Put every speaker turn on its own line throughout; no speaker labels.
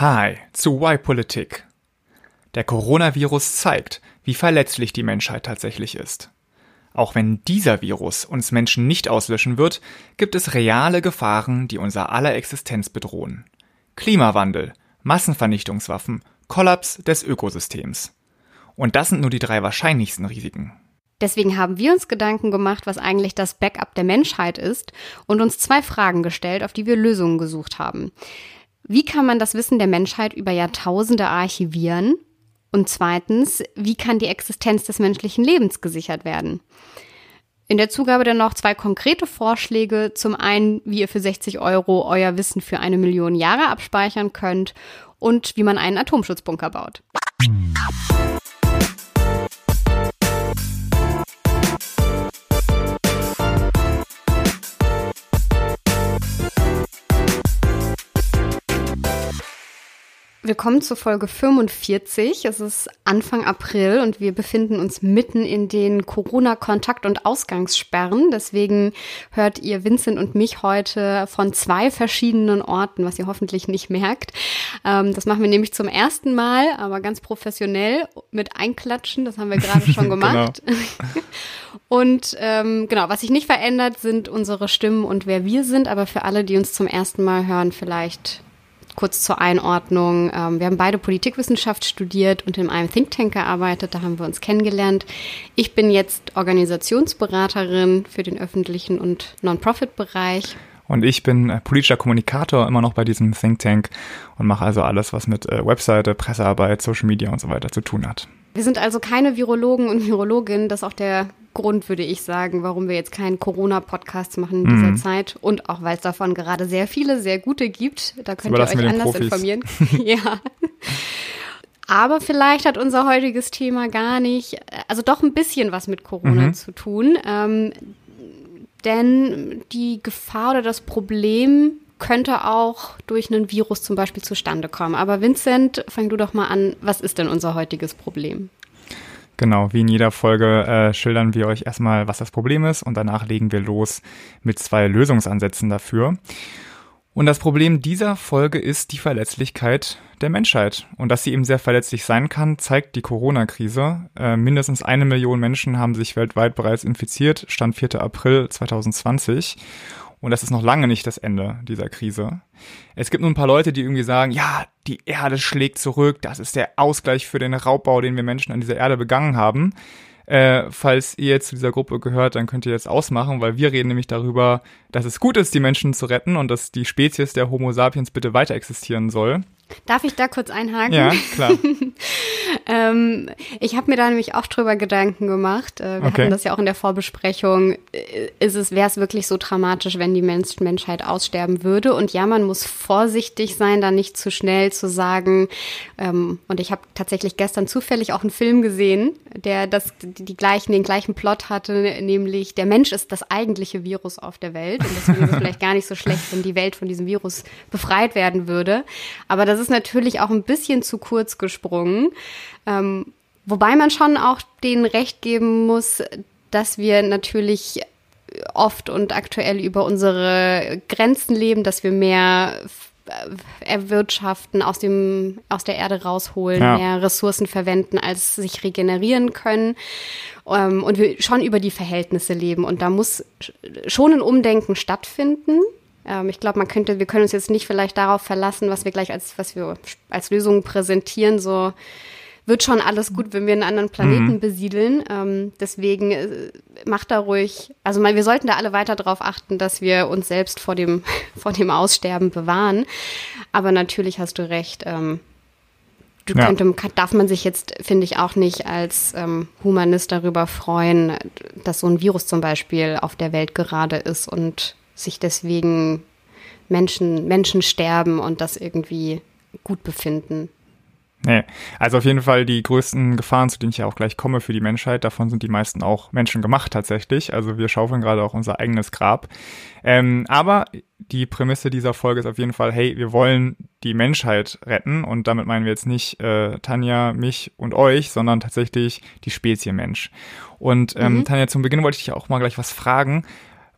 Hi zu Y-Politik. Der Coronavirus zeigt, wie verletzlich die Menschheit tatsächlich ist. Auch wenn dieser Virus uns Menschen nicht auslöschen wird, gibt es reale Gefahren, die unser aller Existenz bedrohen. Klimawandel, Massenvernichtungswaffen, Kollaps des Ökosystems. Und das sind nur die drei wahrscheinlichsten Risiken.
Deswegen haben wir uns Gedanken gemacht, was eigentlich das Backup der Menschheit ist und uns zwei Fragen gestellt, auf die wir Lösungen gesucht haben. Wie kann man das Wissen der Menschheit über Jahrtausende archivieren? Und zweitens, wie kann die Existenz des menschlichen Lebens gesichert werden? In der Zugabe dann noch zwei konkrete Vorschläge. Zum einen, wie ihr für 60 Euro euer Wissen für eine Million Jahre abspeichern könnt und wie man einen Atomschutzbunker baut. Willkommen zur Folge 45. Es ist Anfang April und wir befinden uns mitten in den Corona-Kontakt- und Ausgangssperren. Deswegen hört ihr Vincent und mich heute von zwei verschiedenen Orten, was ihr hoffentlich nicht merkt. Ähm, das machen wir nämlich zum ersten Mal, aber ganz professionell mit Einklatschen. Das haben wir gerade schon gemacht. genau. Und ähm, genau, was sich nicht verändert, sind unsere Stimmen und wer wir sind. Aber für alle, die uns zum ersten Mal hören, vielleicht kurz zur Einordnung. Ähm, wir haben beide Politikwissenschaft studiert und in einem Think Tank gearbeitet. Da haben wir uns kennengelernt. Ich bin jetzt Organisationsberaterin für den öffentlichen und Non-Profit-Bereich.
Und ich bin äh, politischer Kommunikator immer noch bei diesem Think Tank und mache also alles, was mit äh, Webseite, Pressearbeit, Social Media und so weiter zu tun hat.
Wir sind also keine Virologen und Virologinnen. Das ist auch der Grund, würde ich sagen, warum wir jetzt keinen Corona-Podcast machen in dieser mhm. Zeit. Und auch, weil es davon gerade sehr viele, sehr gute gibt. Da könnt ihr euch anders Profis. informieren. ja. Aber vielleicht hat unser heutiges Thema gar nicht, also doch ein bisschen was mit Corona mhm. zu tun. Ähm, denn die Gefahr oder das Problem könnte auch durch einen Virus zum Beispiel zustande kommen. Aber Vincent, fang du doch mal an. Was ist denn unser heutiges Problem?
Genau, wie in jeder Folge äh, schildern wir euch erstmal, was das Problem ist und danach legen wir los mit zwei Lösungsansätzen dafür. Und das Problem dieser Folge ist die Verletzlichkeit der Menschheit. Und dass sie eben sehr verletzlich sein kann, zeigt die Corona-Krise. Äh, mindestens eine Million Menschen haben sich weltweit bereits infiziert, Stand 4. April 2020. Und das ist noch lange nicht das Ende dieser Krise. Es gibt nun ein paar Leute, die irgendwie sagen, ja, die Erde schlägt zurück, das ist der Ausgleich für den Raubbau, den wir Menschen an dieser Erde begangen haben. Äh, falls ihr jetzt zu dieser Gruppe gehört, dann könnt ihr jetzt ausmachen, weil wir reden nämlich darüber, dass es gut ist, die Menschen zu retten und dass die Spezies der Homo sapiens bitte weiter existieren soll.
Darf ich da kurz einhaken?
Ja, klar.
ähm, ich habe mir da nämlich auch drüber Gedanken gemacht. Äh, wir okay. hatten das ja auch in der Vorbesprechung. Äh, ist es, wäre es wirklich so dramatisch, wenn die Mensch Menschheit aussterben würde? Und ja, man muss vorsichtig sein, da nicht zu schnell zu sagen. Ähm, und ich habe tatsächlich gestern zufällig auch einen Film gesehen, der das, die, die gleichen, den gleichen Plot hatte, nämlich der Mensch ist das eigentliche Virus auf der Welt. Und deswegen ist es vielleicht gar nicht so schlecht, wenn die Welt von diesem Virus befreit werden würde. Aber das ist natürlich auch ein bisschen zu kurz gesprungen. Ähm, wobei man schon auch denen recht geben muss, dass wir natürlich oft und aktuell über unsere Grenzen leben, dass wir mehr erwirtschaften, aus dem, aus der Erde rausholen, ja. mehr Ressourcen verwenden, als sich regenerieren können. Ähm, und wir schon über die Verhältnisse leben. Und da muss schon ein Umdenken stattfinden. Ähm, ich glaube, man könnte, wir können uns jetzt nicht vielleicht darauf verlassen, was wir gleich als, was wir als Lösung präsentieren, so wird schon alles gut, wenn wir einen anderen Planeten mhm. besiedeln. Ähm, deswegen äh, macht da ruhig, also mal, wir sollten da alle weiter darauf achten, dass wir uns selbst vor dem, vor dem Aussterben bewahren. Aber natürlich hast du recht. Ähm, du ja. könnte, darf man sich jetzt, finde ich, auch nicht als ähm, Humanist darüber freuen, dass so ein Virus zum Beispiel auf der Welt gerade ist und sich deswegen Menschen, Menschen sterben und das irgendwie gut befinden.
Nee, also auf jeden Fall die größten Gefahren, zu denen ich ja auch gleich komme für die Menschheit, davon sind die meisten auch Menschen gemacht tatsächlich. Also wir schaufeln gerade auch unser eigenes Grab. Ähm, aber die Prämisse dieser Folge ist auf jeden Fall, hey, wir wollen die Menschheit retten und damit meinen wir jetzt nicht äh, Tanja, mich und euch, sondern tatsächlich die Spezie Mensch. Und ähm, mhm. Tanja, zum Beginn wollte ich dich auch mal gleich was fragen.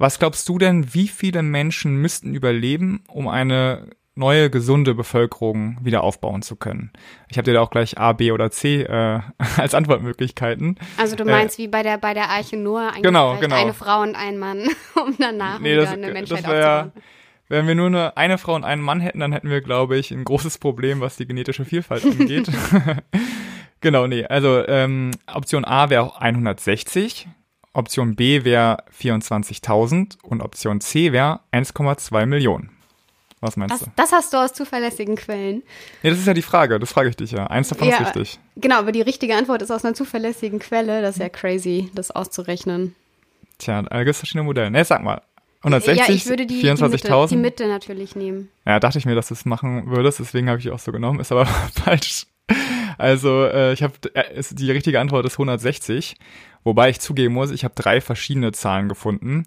Was glaubst du denn, wie viele Menschen müssten überleben, um eine neue gesunde Bevölkerung wieder aufbauen zu können. Ich habe dir da auch gleich A, B oder C äh, als Antwortmöglichkeiten.
Also du meinst äh, wie bei der bei der Arche nur eigentlich
genau, genau.
eine Frau und ein Mann, um danach nee, wieder das, eine Menschheit
das wär, Wenn wir nur eine, eine Frau und einen Mann hätten, dann hätten wir, glaube ich, ein großes Problem, was die genetische Vielfalt angeht. genau, nee. Also ähm, Option A wäre 160, Option B wäre 24.000 und Option C wäre 1,2 Millionen. Was meinst
das,
du?
Das hast du aus zuverlässigen Quellen.
Ja, das ist ja die Frage. Das frage ich dich ja. Eins davon ja, ist richtig.
Genau, aber die richtige Antwort ist aus einer zuverlässigen Quelle. Das ist ja crazy, das auszurechnen.
Tja, da gibt es verschiedene Modelle. Ne, sag mal. 160,
ja, ich würde die,
24.000.
Die, die Mitte natürlich nehmen.
Ja, dachte ich mir, dass du es machen würdest. Deswegen habe ich auch so genommen. Ist aber falsch. Also, äh, ich habe äh, die richtige Antwort ist 160. Wobei ich zugeben muss, ich habe drei verschiedene Zahlen gefunden.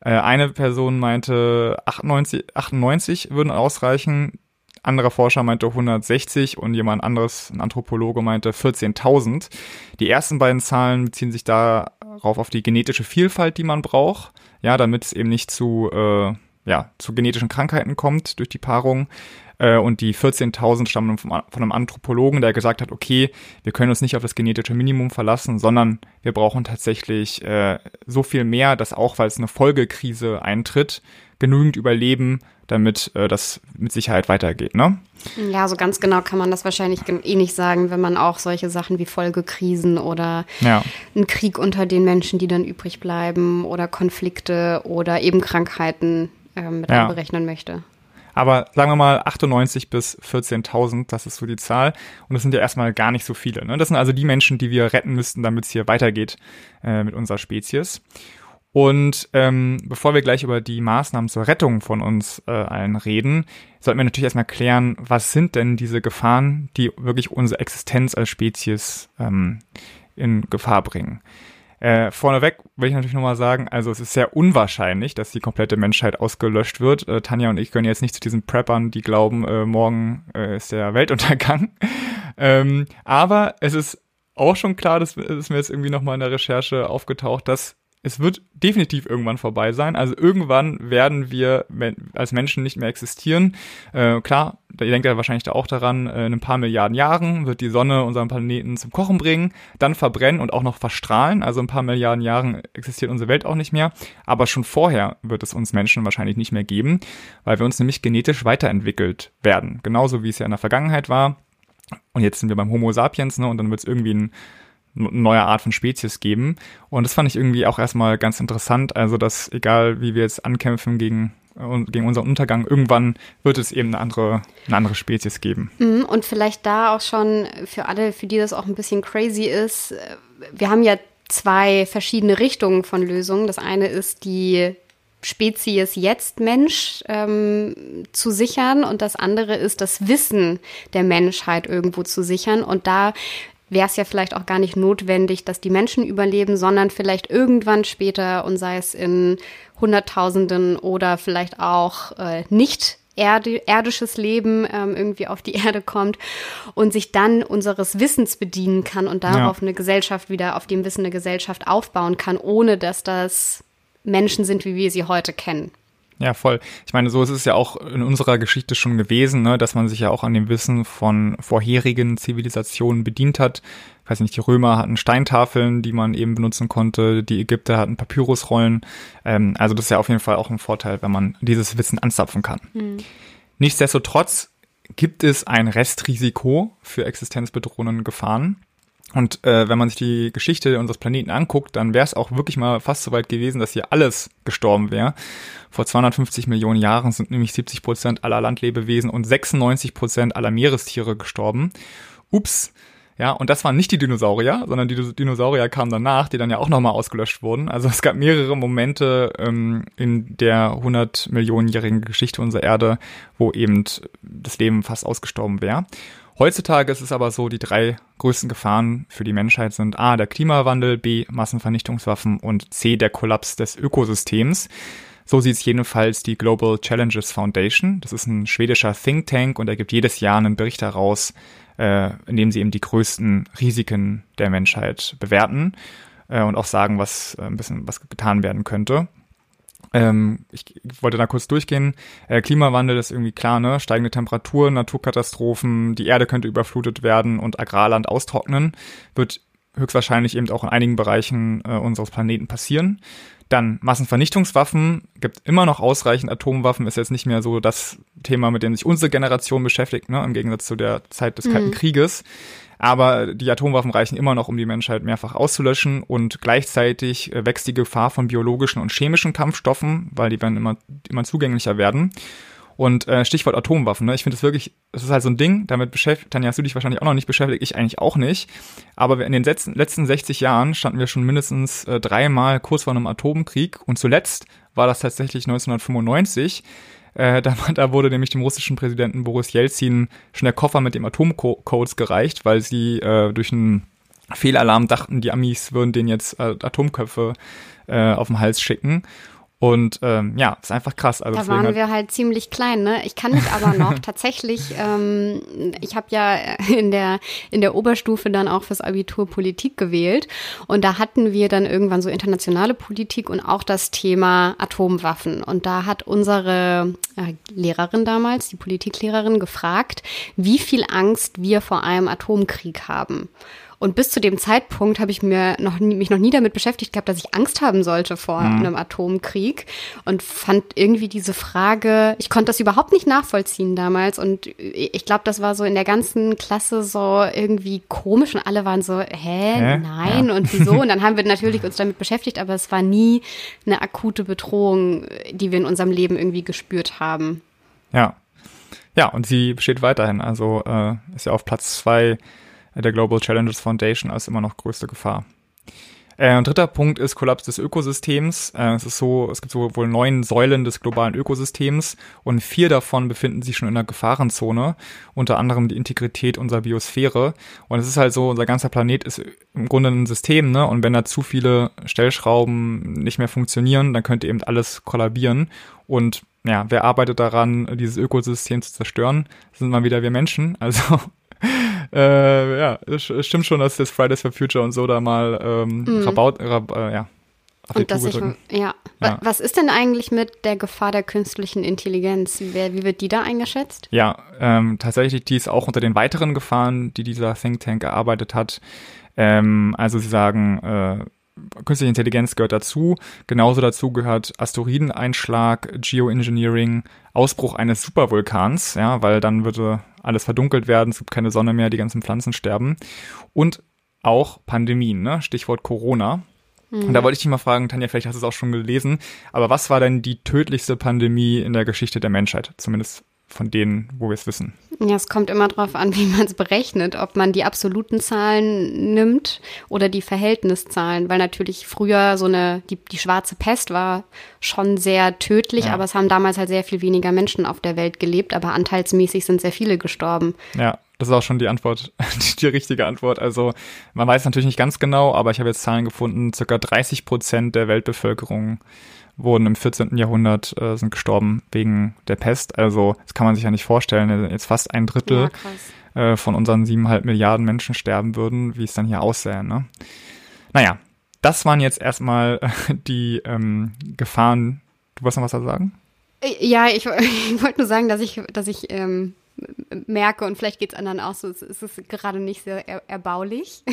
Äh, eine Person meinte 98, 98 würden ausreichen, anderer Forscher meinte 160 und jemand anderes, ein Anthropologe, meinte 14.000. Die ersten beiden Zahlen beziehen sich darauf auf die genetische Vielfalt, die man braucht, ja, damit es eben nicht zu, äh, ja, zu genetischen Krankheiten kommt durch die Paarung. Äh, und die 14.000 stammen von, von einem Anthropologen, der gesagt hat, okay, wir können uns nicht auf das genetische Minimum verlassen, sondern wir brauchen tatsächlich äh, so viel mehr, dass auch, weil es eine Folgekrise eintritt, genügend überleben, damit äh, das mit Sicherheit weitergeht, ne?
Ja, so ganz genau kann man das wahrscheinlich eh nicht sagen, wenn man auch solche Sachen wie Folgekrisen oder ja. einen Krieg unter den Menschen, die dann übrig bleiben oder Konflikte oder eben Krankheiten äh, mit ja. einberechnen möchte.
Aber sagen wir mal 98 bis 14.000, das ist so die Zahl. Und das sind ja erstmal gar nicht so viele. Ne? Das sind also die Menschen, die wir retten müssten, damit es hier weitergeht äh, mit unserer Spezies. Und ähm, bevor wir gleich über die Maßnahmen zur Rettung von uns äh, allen reden, sollten wir natürlich erstmal klären, was sind denn diese Gefahren, die wirklich unsere Existenz als Spezies ähm, in Gefahr bringen. Äh, vorneweg will ich natürlich nochmal sagen, also es ist sehr unwahrscheinlich, dass die komplette Menschheit ausgelöscht wird. Äh, Tanja und ich können jetzt nicht zu diesen Preppern, die glauben, äh, morgen äh, ist der Weltuntergang. ähm, aber es ist auch schon klar, das ist mir jetzt irgendwie nochmal in der Recherche aufgetaucht, dass es wird definitiv irgendwann vorbei sein. Also irgendwann werden wir als Menschen nicht mehr existieren. Äh, klar, ihr denkt ja wahrscheinlich auch daran, äh, in ein paar Milliarden Jahren wird die Sonne unseren Planeten zum Kochen bringen, dann verbrennen und auch noch verstrahlen. Also ein paar Milliarden Jahren existiert unsere Welt auch nicht mehr. Aber schon vorher wird es uns Menschen wahrscheinlich nicht mehr geben, weil wir uns nämlich genetisch weiterentwickelt werden. Genauso wie es ja in der Vergangenheit war. Und jetzt sind wir beim Homo sapiens, ne? Und dann wird es irgendwie ein neue Art von Spezies geben. Und das fand ich irgendwie auch erstmal ganz interessant. Also, dass egal wie wir jetzt ankämpfen gegen gegen unseren Untergang, irgendwann wird es eben eine andere, eine andere Spezies geben.
Mhm, und vielleicht da auch schon für alle, für die das auch ein bisschen crazy ist, äh, wir haben ja zwei verschiedene Richtungen von Lösungen. Das eine ist die Spezies jetzt Mensch ähm, zu sichern und das andere ist das Wissen der Menschheit irgendwo zu sichern. Und da wäre es ja vielleicht auch gar nicht notwendig, dass die Menschen überleben, sondern vielleicht irgendwann später und sei es in Hunderttausenden oder vielleicht auch äh, nicht Erde, erdisches Leben ähm, irgendwie auf die Erde kommt und sich dann unseres Wissens bedienen kann und darauf ja. eine Gesellschaft wieder, auf dem Wissen eine Gesellschaft aufbauen kann, ohne dass das Menschen sind, wie wir sie heute kennen.
Ja, voll. Ich meine, so ist es ja auch in unserer Geschichte schon gewesen, ne, dass man sich ja auch an dem Wissen von vorherigen Zivilisationen bedient hat. Ich weiß nicht, die Römer hatten Steintafeln, die man eben benutzen konnte, die Ägypter hatten Papyrusrollen. Ähm, also das ist ja auf jeden Fall auch ein Vorteil, wenn man dieses Wissen anzapfen kann. Mhm. Nichtsdestotrotz gibt es ein Restrisiko für existenzbedrohenden Gefahren. Und äh, wenn man sich die Geschichte unseres Planeten anguckt, dann wäre es auch wirklich mal fast so weit gewesen, dass hier alles gestorben wäre. Vor 250 Millionen Jahren sind nämlich 70 Prozent aller Landlebewesen und 96 Prozent aller Meerestiere gestorben. Ups. Ja, und das waren nicht die Dinosaurier, sondern die Dinosaurier kamen danach, die dann ja auch nochmal ausgelöscht wurden. Also es gab mehrere Momente ähm, in der 100 Millionenjährigen Geschichte unserer Erde, wo eben das Leben fast ausgestorben wäre. Heutzutage ist es aber so, die drei größten Gefahren für die Menschheit sind A, der Klimawandel, B, Massenvernichtungswaffen und C, der Kollaps des Ökosystems. So sieht es jedenfalls die Global Challenges Foundation. Das ist ein schwedischer Think Tank und er gibt jedes Jahr einen Bericht heraus, äh, in dem sie eben die größten Risiken der Menschheit bewerten äh, und auch sagen, was äh, ein bisschen was getan werden könnte. Ähm, ich wollte da kurz durchgehen. Äh, Klimawandel ist irgendwie klar, ne? Steigende Temperaturen, Naturkatastrophen, die Erde könnte überflutet werden und Agrarland austrocknen, wird höchstwahrscheinlich eben auch in einigen Bereichen äh, unseres Planeten passieren. Dann Massenvernichtungswaffen, gibt immer noch ausreichend Atomwaffen, ist jetzt nicht mehr so das Thema, mit dem sich unsere Generation beschäftigt, ne, im Gegensatz zu der Zeit des mhm. Kalten Krieges. Aber die Atomwaffen reichen immer noch, um die Menschheit mehrfach auszulöschen und gleichzeitig äh, wächst die Gefahr von biologischen und chemischen Kampfstoffen, weil die werden immer, immer zugänglicher werden. Und äh, Stichwort Atomwaffen, ne? ich finde es wirklich, es ist halt so ein Ding, damit beschäftigt, Tanja, hast du dich wahrscheinlich auch noch nicht beschäftigt, ich eigentlich auch nicht. Aber in den letzten, letzten 60 Jahren standen wir schon mindestens äh, dreimal kurz vor einem Atomkrieg und zuletzt war das tatsächlich 1995. Äh, da, da wurde nämlich dem russischen Präsidenten Boris Jelzin schon der Koffer mit dem Atomcodes gereicht, weil sie äh, durch einen Fehlalarm dachten, die Amis würden denen jetzt äh, Atomköpfe äh, auf den Hals schicken. Und ähm, ja, ist einfach krass.
Also da waren wir halt ziemlich klein, ne? Ich kann mich aber noch tatsächlich, ähm, ich habe ja in der in der Oberstufe dann auch fürs Abitur Politik gewählt und da hatten wir dann irgendwann so internationale Politik und auch das Thema Atomwaffen. Und da hat unsere äh, Lehrerin damals, die Politiklehrerin, gefragt, wie viel Angst wir vor einem Atomkrieg haben. Und bis zu dem Zeitpunkt habe ich mir noch nie, mich noch nie damit beschäftigt gehabt, dass ich Angst haben sollte vor mhm. einem Atomkrieg und fand irgendwie diese Frage, ich konnte das überhaupt nicht nachvollziehen damals und ich glaube, das war so in der ganzen Klasse so irgendwie komisch und alle waren so, hä, hä? nein ja. und wieso? Und dann haben wir natürlich uns damit beschäftigt, aber es war nie eine akute Bedrohung, die wir in unserem Leben irgendwie gespürt haben.
Ja. Ja, und sie besteht weiterhin. Also äh, ist ja auf Platz zwei der Global Challenges Foundation als immer noch größte Gefahr. Äh, ein dritter Punkt ist Kollaps des Ökosystems. Äh, es ist so, es gibt so wohl neun Säulen des globalen Ökosystems und vier davon befinden sich schon in der Gefahrenzone, unter anderem die Integrität unserer Biosphäre. Und es ist halt so, unser ganzer Planet ist im Grunde ein System, ne? Und wenn da zu viele Stellschrauben nicht mehr funktionieren, dann könnte eben alles kollabieren. Und ja, wer arbeitet daran, dieses Ökosystem zu zerstören? Das sind mal wieder wir Menschen. Also äh, ja, es stimmt schon, dass das Fridays for Future und so da mal ähm, mhm. rabaut, rab, äh, ja,
auf und drücken. Ich, ja. ja. Was ist denn eigentlich mit der Gefahr der künstlichen Intelligenz? Wer, wie wird die da eingeschätzt?
Ja, ähm, tatsächlich, die ist auch unter den weiteren Gefahren, die dieser Think Tank erarbeitet hat. Ähm, also sie sagen, äh, künstliche Intelligenz gehört dazu. Genauso dazu gehört Asteroideneinschlag, Geoengineering, Ausbruch eines Supervulkans, ja, weil dann würde alles verdunkelt werden, es gibt keine Sonne mehr, die ganzen Pflanzen sterben. Und auch Pandemien, ne? Stichwort Corona. Und da mhm. wollte ich dich mal fragen, Tanja, vielleicht hast du es auch schon gelesen, aber was war denn die tödlichste Pandemie in der Geschichte der Menschheit? Zumindest von denen, wo wir es wissen.
Ja, es kommt immer darauf an, wie man es berechnet, ob man die absoluten Zahlen nimmt oder die Verhältniszahlen, weil natürlich früher so eine, die, die schwarze Pest war schon sehr tödlich, ja. aber es haben damals halt sehr viel weniger Menschen auf der Welt gelebt, aber anteilsmäßig sind sehr viele gestorben.
Ja, das ist auch schon die Antwort, die richtige Antwort. Also man weiß natürlich nicht ganz genau, aber ich habe jetzt Zahlen gefunden, circa 30 Prozent der Weltbevölkerung wurden im 14. Jahrhundert, äh, sind gestorben wegen der Pest. Also das kann man sich ja nicht vorstellen. Jetzt fast ein Drittel ja, äh, von unseren siebeneinhalb Milliarden Menschen sterben würden, wie es dann hier aussähe. Ne? Naja, das waren jetzt erstmal äh, die ähm, Gefahren. Du wolltest noch was da sagen?
Äh, ja, ich, ich wollte nur sagen, dass ich, dass ich ähm, merke, und vielleicht geht es anderen auch so, es ist gerade nicht sehr er erbaulich.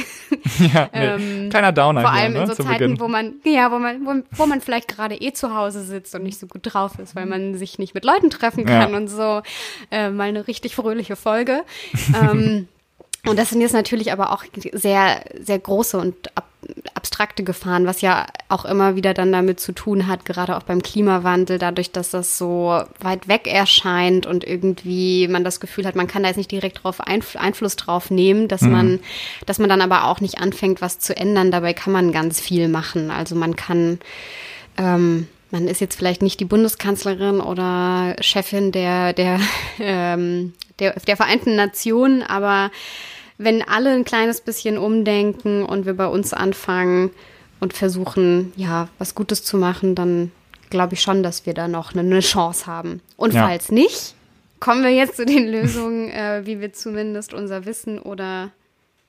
Ja, nee. ähm, kleiner Downer.
Vor allem
hier,
ne, in so Zeiten, wo man, ja, wo man, wo, wo man vielleicht gerade eh zu Hause sitzt und nicht so gut drauf ist, weil man sich nicht mit Leuten treffen kann ja. und so. Äh, mal eine richtig fröhliche Folge. ähm, und das sind jetzt natürlich aber auch sehr, sehr große und ab, abstrakte Gefahren, was ja auch immer wieder dann damit zu tun hat, gerade auch beim Klimawandel, dadurch, dass das so weit weg erscheint und irgendwie man das Gefühl hat, man kann da jetzt nicht direkt drauf Einf Einfluss drauf nehmen, dass mhm. man, dass man dann aber auch nicht anfängt, was zu ändern. Dabei kann man ganz viel machen. Also man kann, ähm, man ist jetzt vielleicht nicht die Bundeskanzlerin oder Chefin der, der, ähm, der, der Vereinten Nationen, aber wenn alle ein kleines bisschen umdenken und wir bei uns anfangen und versuchen, ja, was Gutes zu machen, dann glaube ich schon, dass wir da noch eine, Chance haben. Und ja. falls nicht, kommen wir jetzt zu den Lösungen, äh, wie wir zumindest unser Wissen oder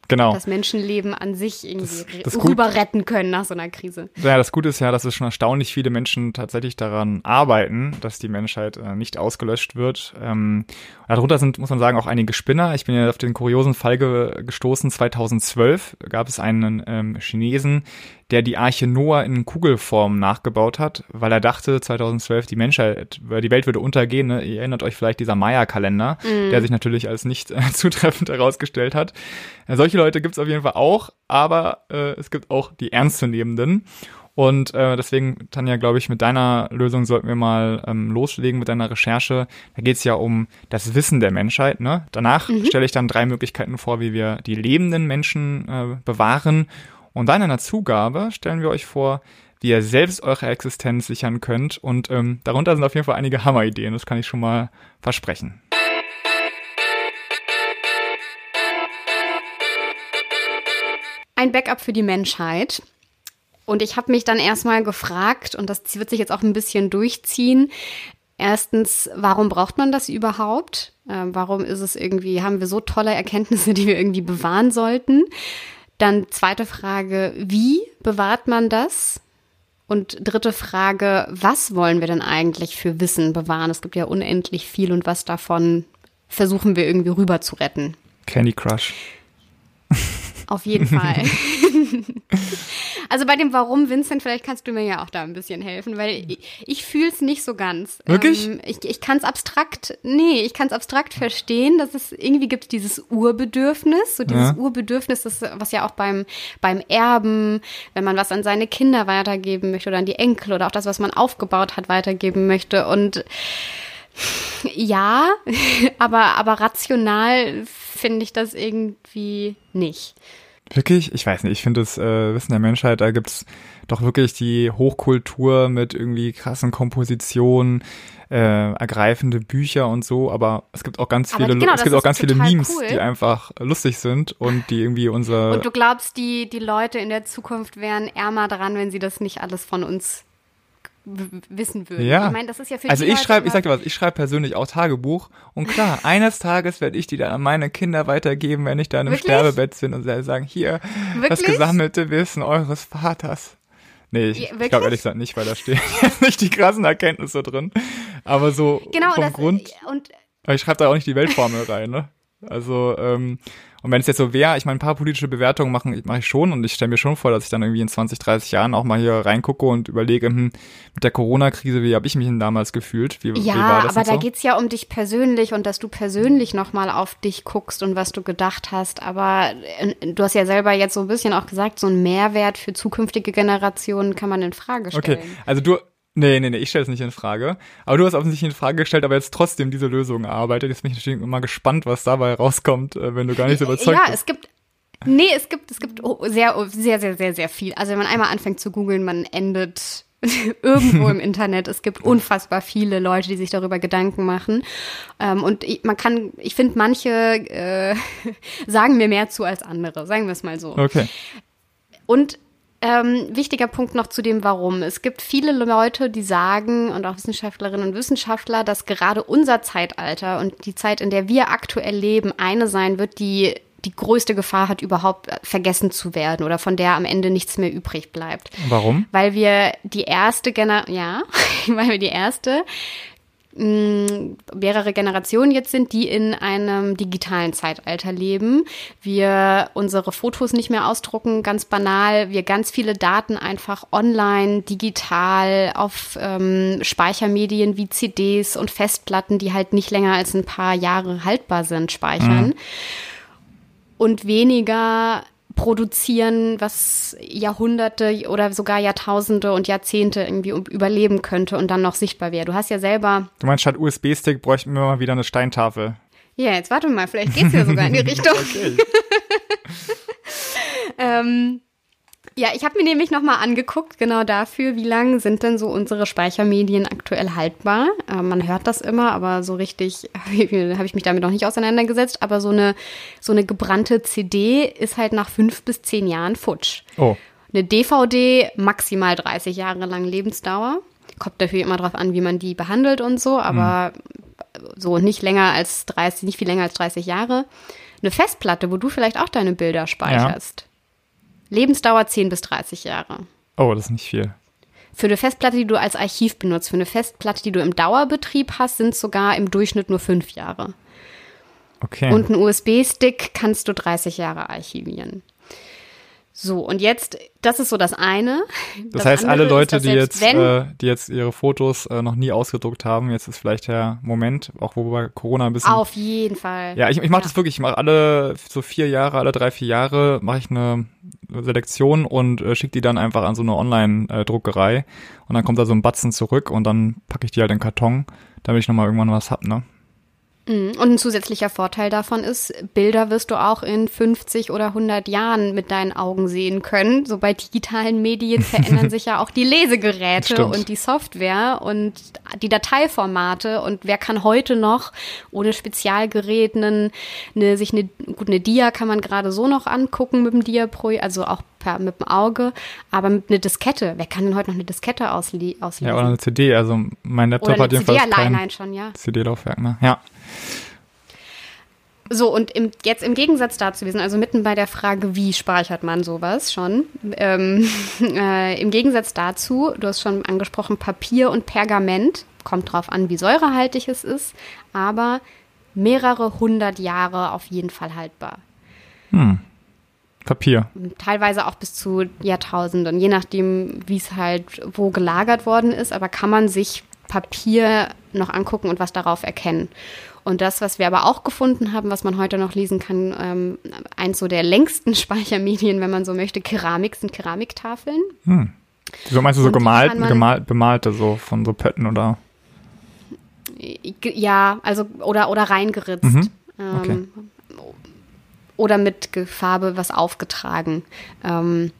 Genau.
Das Menschenleben an sich irgendwie das, das rüber retten können nach so einer Krise.
Ja, das Gute ist ja, dass es schon erstaunlich viele Menschen tatsächlich daran arbeiten, dass die Menschheit äh, nicht ausgelöscht wird. Ähm, darunter sind, muss man sagen, auch einige Spinner. Ich bin ja auf den kuriosen Fall ge gestoßen. 2012 gab es einen ähm, Chinesen, der die Arche Noah in Kugelform nachgebaut hat, weil er dachte, 2012 die Menschheit, die Welt würde untergehen. Ne? Ihr erinnert euch vielleicht dieser Maya-Kalender, mm. der sich natürlich als nicht äh, zutreffend herausgestellt hat. Äh, solche Leute gibt es auf jeden Fall auch, aber äh, es gibt auch die Ernstzunehmenden. Und äh, deswegen, Tanja, glaube ich, mit deiner Lösung sollten wir mal ähm, loslegen mit deiner Recherche. Da geht es ja um das Wissen der Menschheit. Ne? Danach mhm. stelle ich dann drei Möglichkeiten vor, wie wir die lebenden Menschen äh, bewahren und dann in der Zugabe stellen wir euch vor, wie ihr selbst eure Existenz sichern könnt. Und ähm, darunter sind auf jeden Fall einige Hammerideen, das kann ich schon mal versprechen.
Ein Backup für die Menschheit. Und ich habe mich dann erstmal gefragt, und das wird sich jetzt auch ein bisschen durchziehen. Erstens, warum braucht man das überhaupt? Äh, warum ist es irgendwie, haben wir so tolle Erkenntnisse, die wir irgendwie bewahren sollten? Dann zweite Frage, wie bewahrt man das? Und dritte Frage, was wollen wir denn eigentlich für Wissen bewahren? Es gibt ja unendlich viel und was davon versuchen wir irgendwie rüber zu retten.
Candy Crush.
Auf jeden Fall. also bei dem Warum, Vincent, vielleicht kannst du mir ja auch da ein bisschen helfen, weil ich, ich fühle es nicht so ganz.
Wirklich?
Ähm, ich ich kann es abstrakt, nee, ich kann es abstrakt verstehen, dass es irgendwie gibt dieses Urbedürfnis, so dieses ja. Urbedürfnis, das, was ja auch beim, beim Erben, wenn man was an seine Kinder weitergeben möchte oder an die Enkel oder auch das, was man aufgebaut hat, weitergeben möchte und ja, aber, aber rational finde ich das irgendwie nicht.
Wirklich? Ich weiß nicht. Ich finde das äh, Wissen der Menschheit, da gibt's doch wirklich die Hochkultur mit irgendwie krassen Kompositionen, äh, ergreifende Bücher und so, aber es gibt auch ganz viele, genau, es gibt auch ganz viele Memes, cool. die einfach lustig sind und die irgendwie unser.
Und du glaubst, die, die Leute in der Zukunft wären ärmer dran, wenn sie das nicht alles von uns wissen würden.
Ja. Ich meine, das ist ja für Also ich schreibe, ich sag dir was, ich schreibe persönlich auch Tagebuch und klar, eines Tages werde ich die dann an meine Kinder weitergeben, wenn ich dann im Wirklich? Sterbebett bin und sagen, hier, Wirklich? das gesammelte Wissen eures Vaters. Nee, ich, ja, ich glaube ehrlich gesagt nicht, weil da stehen nicht die krassen Erkenntnisse drin. Aber so genau, vom das, Grund. Und ich schreibe da auch nicht die Weltformel rein, ne? Also, ähm, und wenn es jetzt so wäre, ich meine, ein paar politische Bewertungen machen mache ich schon und ich stelle mir schon vor, dass ich dann irgendwie in 20, 30 Jahren auch mal hier reingucke und überlege, hm, mit der Corona-Krise, wie habe ich mich denn damals gefühlt? Wie,
ja,
wie
aber da so? geht's ja um dich persönlich und dass du persönlich nochmal auf dich guckst und was du gedacht hast. Aber äh, du hast ja selber jetzt so ein bisschen auch gesagt, so ein Mehrwert für zukünftige Generationen kann man in Frage stellen.
Okay, also du, Nee, nee, nee, ich stelle es nicht in Frage. Aber du hast offensichtlich in Frage gestellt, aber jetzt trotzdem diese Lösung erarbeitet. Jetzt bin ich natürlich immer gespannt, was dabei rauskommt, äh, wenn du gar nicht so überzeugt
ja,
bist.
Ja, es gibt, nee, es gibt, es gibt sehr, sehr, sehr, sehr, sehr viel. Also wenn man einmal anfängt zu googeln, man endet irgendwo im Internet. Es gibt unfassbar viele Leute, die sich darüber Gedanken machen. Ähm, und ich, man kann, ich finde, manche äh, sagen mir mehr zu als andere, sagen wir es mal so.
Okay.
Und ähm, wichtiger Punkt noch zu dem Warum. Es gibt viele Leute, die sagen, und auch Wissenschaftlerinnen und Wissenschaftler, dass gerade unser Zeitalter und die Zeit, in der wir aktuell leben, eine sein wird, die die größte Gefahr hat, überhaupt vergessen zu werden oder von der am Ende nichts mehr übrig bleibt.
Warum?
Weil wir die erste Generation, ja, weil wir die erste mehrere Generationen jetzt sind, die in einem digitalen Zeitalter leben. Wir unsere Fotos nicht mehr ausdrucken, ganz banal. Wir ganz viele Daten einfach online, digital auf ähm, Speichermedien wie CDs und Festplatten, die halt nicht länger als ein paar Jahre haltbar sind, speichern. Mhm. Und weniger produzieren, was Jahrhunderte oder sogar Jahrtausende und Jahrzehnte irgendwie überleben könnte und dann noch sichtbar wäre. Du hast ja selber.
Du meinst, statt USB-Stick bräuchten wir mal wieder eine Steintafel.
Ja, jetzt warte mal, vielleicht geht's ja sogar in die Richtung. ähm, ja, ich habe mir nämlich nochmal angeguckt, genau dafür, wie lang sind denn so unsere Speichermedien aktuell haltbar. Äh, man hört das immer, aber so richtig habe ich mich damit noch nicht auseinandergesetzt. Aber so eine, so eine gebrannte CD ist halt nach fünf bis zehn Jahren futsch.
Oh.
Eine DVD maximal 30 Jahre lang Lebensdauer. kommt natürlich immer drauf an, wie man die behandelt und so, aber mhm. so nicht länger als 30, nicht viel länger als 30 Jahre. Eine Festplatte, wo du vielleicht auch deine Bilder speicherst. Ja. Lebensdauer 10 bis 30 Jahre.
Oh, das ist nicht viel.
Für eine Festplatte, die du als Archiv benutzt, für eine Festplatte, die du im Dauerbetrieb hast, sind sogar im Durchschnitt nur fünf Jahre.
Okay.
Und einen USB-Stick kannst du 30 Jahre archivieren. So, und jetzt, das ist so das eine.
Das, das heißt, alle Leute, ist, die, jetzt, äh, die jetzt ihre Fotos äh, noch nie ausgedruckt haben, jetzt ist vielleicht der Moment, auch wo bei Corona ein bisschen.
Auf jeden Fall.
Ja, ich, ich mache ja. das wirklich, ich mache alle so vier Jahre, alle drei, vier Jahre mache ich eine Selektion und äh, schicke die dann einfach an so eine Online-Druckerei und dann kommt da so ein Batzen zurück und dann packe ich die halt in den Karton, damit ich nochmal irgendwann was hab, ne?
Mhm. Und ein zusätzlicher Vorteil davon ist, Bilder wirst du auch in 50 oder 100 Jahren mit deinen Augen sehen können. So bei digitalen Medien verändern sich ja auch die Lesegeräte Stimmt. und die Software und die Dateiformate. Und wer kann heute noch ohne Spezialgerät eine, eine sich eine, gut, eine Dia kann man gerade so noch angucken mit dem Dia Pro, also auch per, mit dem Auge, aber mit einer Diskette. Wer kann denn heute noch eine Diskette ausli auslesen?
Ja, oder eine CD. Also mein Laptop hat jedenfalls CD kein
schon, ja.
CD-Laufwerk, ne? Ja.
So, und im, jetzt im Gegensatz dazu, wir sind also mitten bei der Frage, wie speichert man sowas schon. Ähm, äh, Im Gegensatz dazu, du hast schon angesprochen, Papier und Pergament, kommt drauf an, wie säurehaltig es ist, aber mehrere hundert Jahre auf jeden Fall haltbar.
Hm. Papier.
Teilweise auch bis zu Jahrtausenden, je nachdem, wie es halt wo gelagert worden ist, aber kann man sich Papier noch angucken und was darauf erkennen. Und das, was wir aber auch gefunden haben, was man heute noch lesen kann, ähm, eins so der längsten Speichermedien, wenn man so möchte, Keramik, sind Keramiktafeln.
Hm. So meinst du so gemalt, gemalt, bemalte, so von so Pötten oder?
Ja, also oder, oder reingeritzt. Mhm. Okay. Ähm, oder mit Farbe was aufgetragen. Ähm,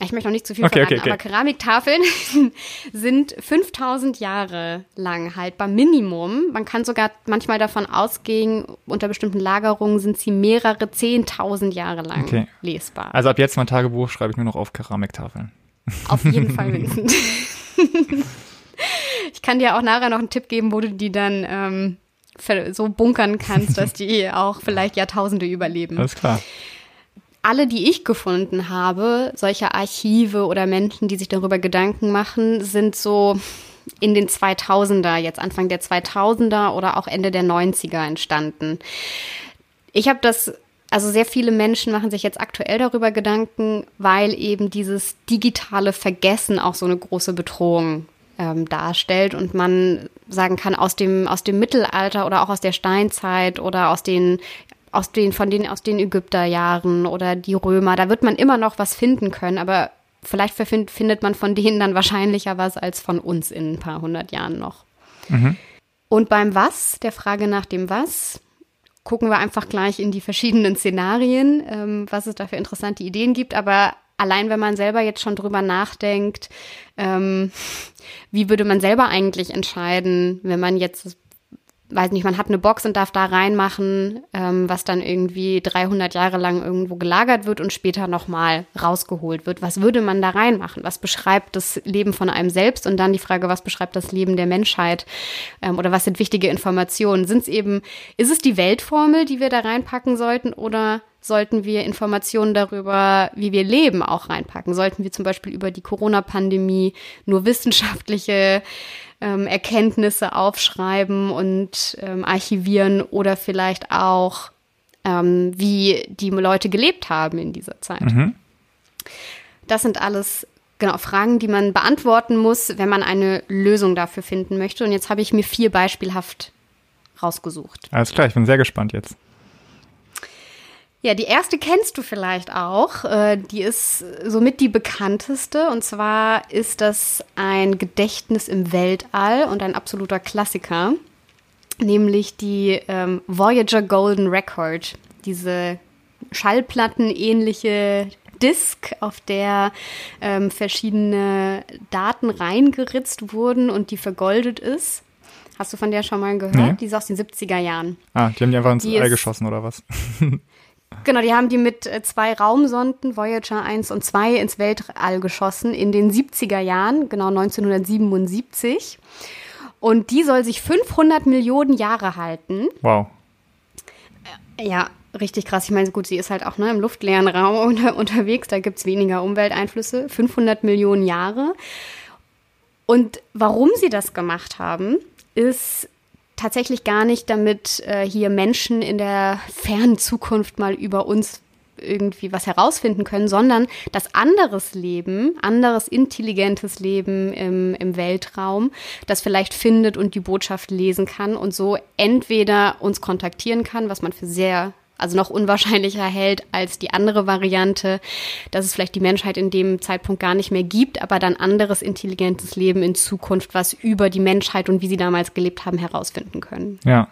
ich möchte noch nicht zu viel okay, verraten, okay, okay. aber Keramiktafeln sind 5000 Jahre lang haltbar, Minimum. Man kann sogar manchmal davon ausgehen, unter bestimmten Lagerungen sind sie mehrere 10.000 Jahre lang lesbar.
Also ab jetzt mein Tagebuch schreibe ich nur noch auf Keramiktafeln.
Auf jeden Fall, Vincent. ich kann dir auch nachher noch einen Tipp geben, wo du die dann ähm, so bunkern kannst, dass die auch vielleicht Jahrtausende überleben.
Alles klar
alle, die ich gefunden habe, solche Archive oder Menschen, die sich darüber Gedanken machen, sind so in den 2000er, jetzt Anfang der 2000er oder auch Ende der 90er entstanden. Ich habe das, also sehr viele Menschen machen sich jetzt aktuell darüber Gedanken, weil eben dieses digitale Vergessen auch so eine große Bedrohung ähm, darstellt und man sagen kann, aus dem, aus dem Mittelalter oder auch aus der Steinzeit oder aus den aus den, von den, aus den Ägypterjahren oder die Römer. Da wird man immer noch was finden können, aber vielleicht findet man von denen dann wahrscheinlicher was als von uns in ein paar hundert Jahren noch. Mhm. Und beim Was, der Frage nach dem Was, gucken wir einfach gleich in die verschiedenen Szenarien, ähm, was es da für interessante Ideen gibt. Aber allein wenn man selber jetzt schon drüber nachdenkt, ähm, wie würde man selber eigentlich entscheiden, wenn man jetzt weiß nicht, man hat eine Box und darf da reinmachen, ähm, was dann irgendwie 300 Jahre lang irgendwo gelagert wird und später nochmal rausgeholt wird. Was würde man da reinmachen? Was beschreibt das Leben von einem selbst? Und dann die Frage, was beschreibt das Leben der Menschheit? Ähm, oder was sind wichtige Informationen? Sind es eben, ist es die Weltformel, die wir da reinpacken sollten oder sollten wir Informationen darüber, wie wir leben, auch reinpacken? Sollten wir zum Beispiel über die Corona-Pandemie nur wissenschaftliche ähm, Erkenntnisse aufschreiben und ähm, archivieren oder vielleicht auch, ähm, wie die Leute gelebt haben in dieser Zeit. Mhm. Das sind alles genau Fragen, die man beantworten muss, wenn man eine Lösung dafür finden möchte. Und jetzt habe ich mir vier beispielhaft rausgesucht.
Alles klar, ich bin sehr gespannt jetzt.
Ja, die erste kennst du vielleicht auch. Äh, die ist somit die bekannteste. Und zwar ist das ein Gedächtnis im Weltall und ein absoluter Klassiker. Nämlich die ähm, Voyager Golden Record. Diese Schallplattenähnliche Disk, auf der ähm, verschiedene Daten reingeritzt wurden und die vergoldet ist. Hast du von der schon mal gehört? Nee. Die ist aus den 70er Jahren.
Ah, die haben die einfach ins die Ei geschossen oder was?
Genau, die haben die mit äh, zwei Raumsonden, Voyager 1 und 2, ins Weltall geschossen in den 70er Jahren, genau 1977. Und die soll sich 500 Millionen Jahre halten.
Wow.
Ja, richtig krass. Ich meine, gut, sie ist halt auch ne, im luftleeren Raum unter, unterwegs, da gibt es weniger Umwelteinflüsse. 500 Millionen Jahre. Und warum sie das gemacht haben, ist tatsächlich gar nicht, damit äh, hier Menschen in der fernen Zukunft mal über uns irgendwie was herausfinden können, sondern das anderes Leben, anderes intelligentes Leben im, im Weltraum, das vielleicht findet und die Botschaft lesen kann und so entweder uns kontaktieren kann, was man für sehr also noch unwahrscheinlicher hält als die andere Variante, dass es vielleicht die Menschheit in dem Zeitpunkt gar nicht mehr gibt, aber dann anderes intelligentes Leben in Zukunft, was über die Menschheit und wie sie damals gelebt haben, herausfinden können.
Ja.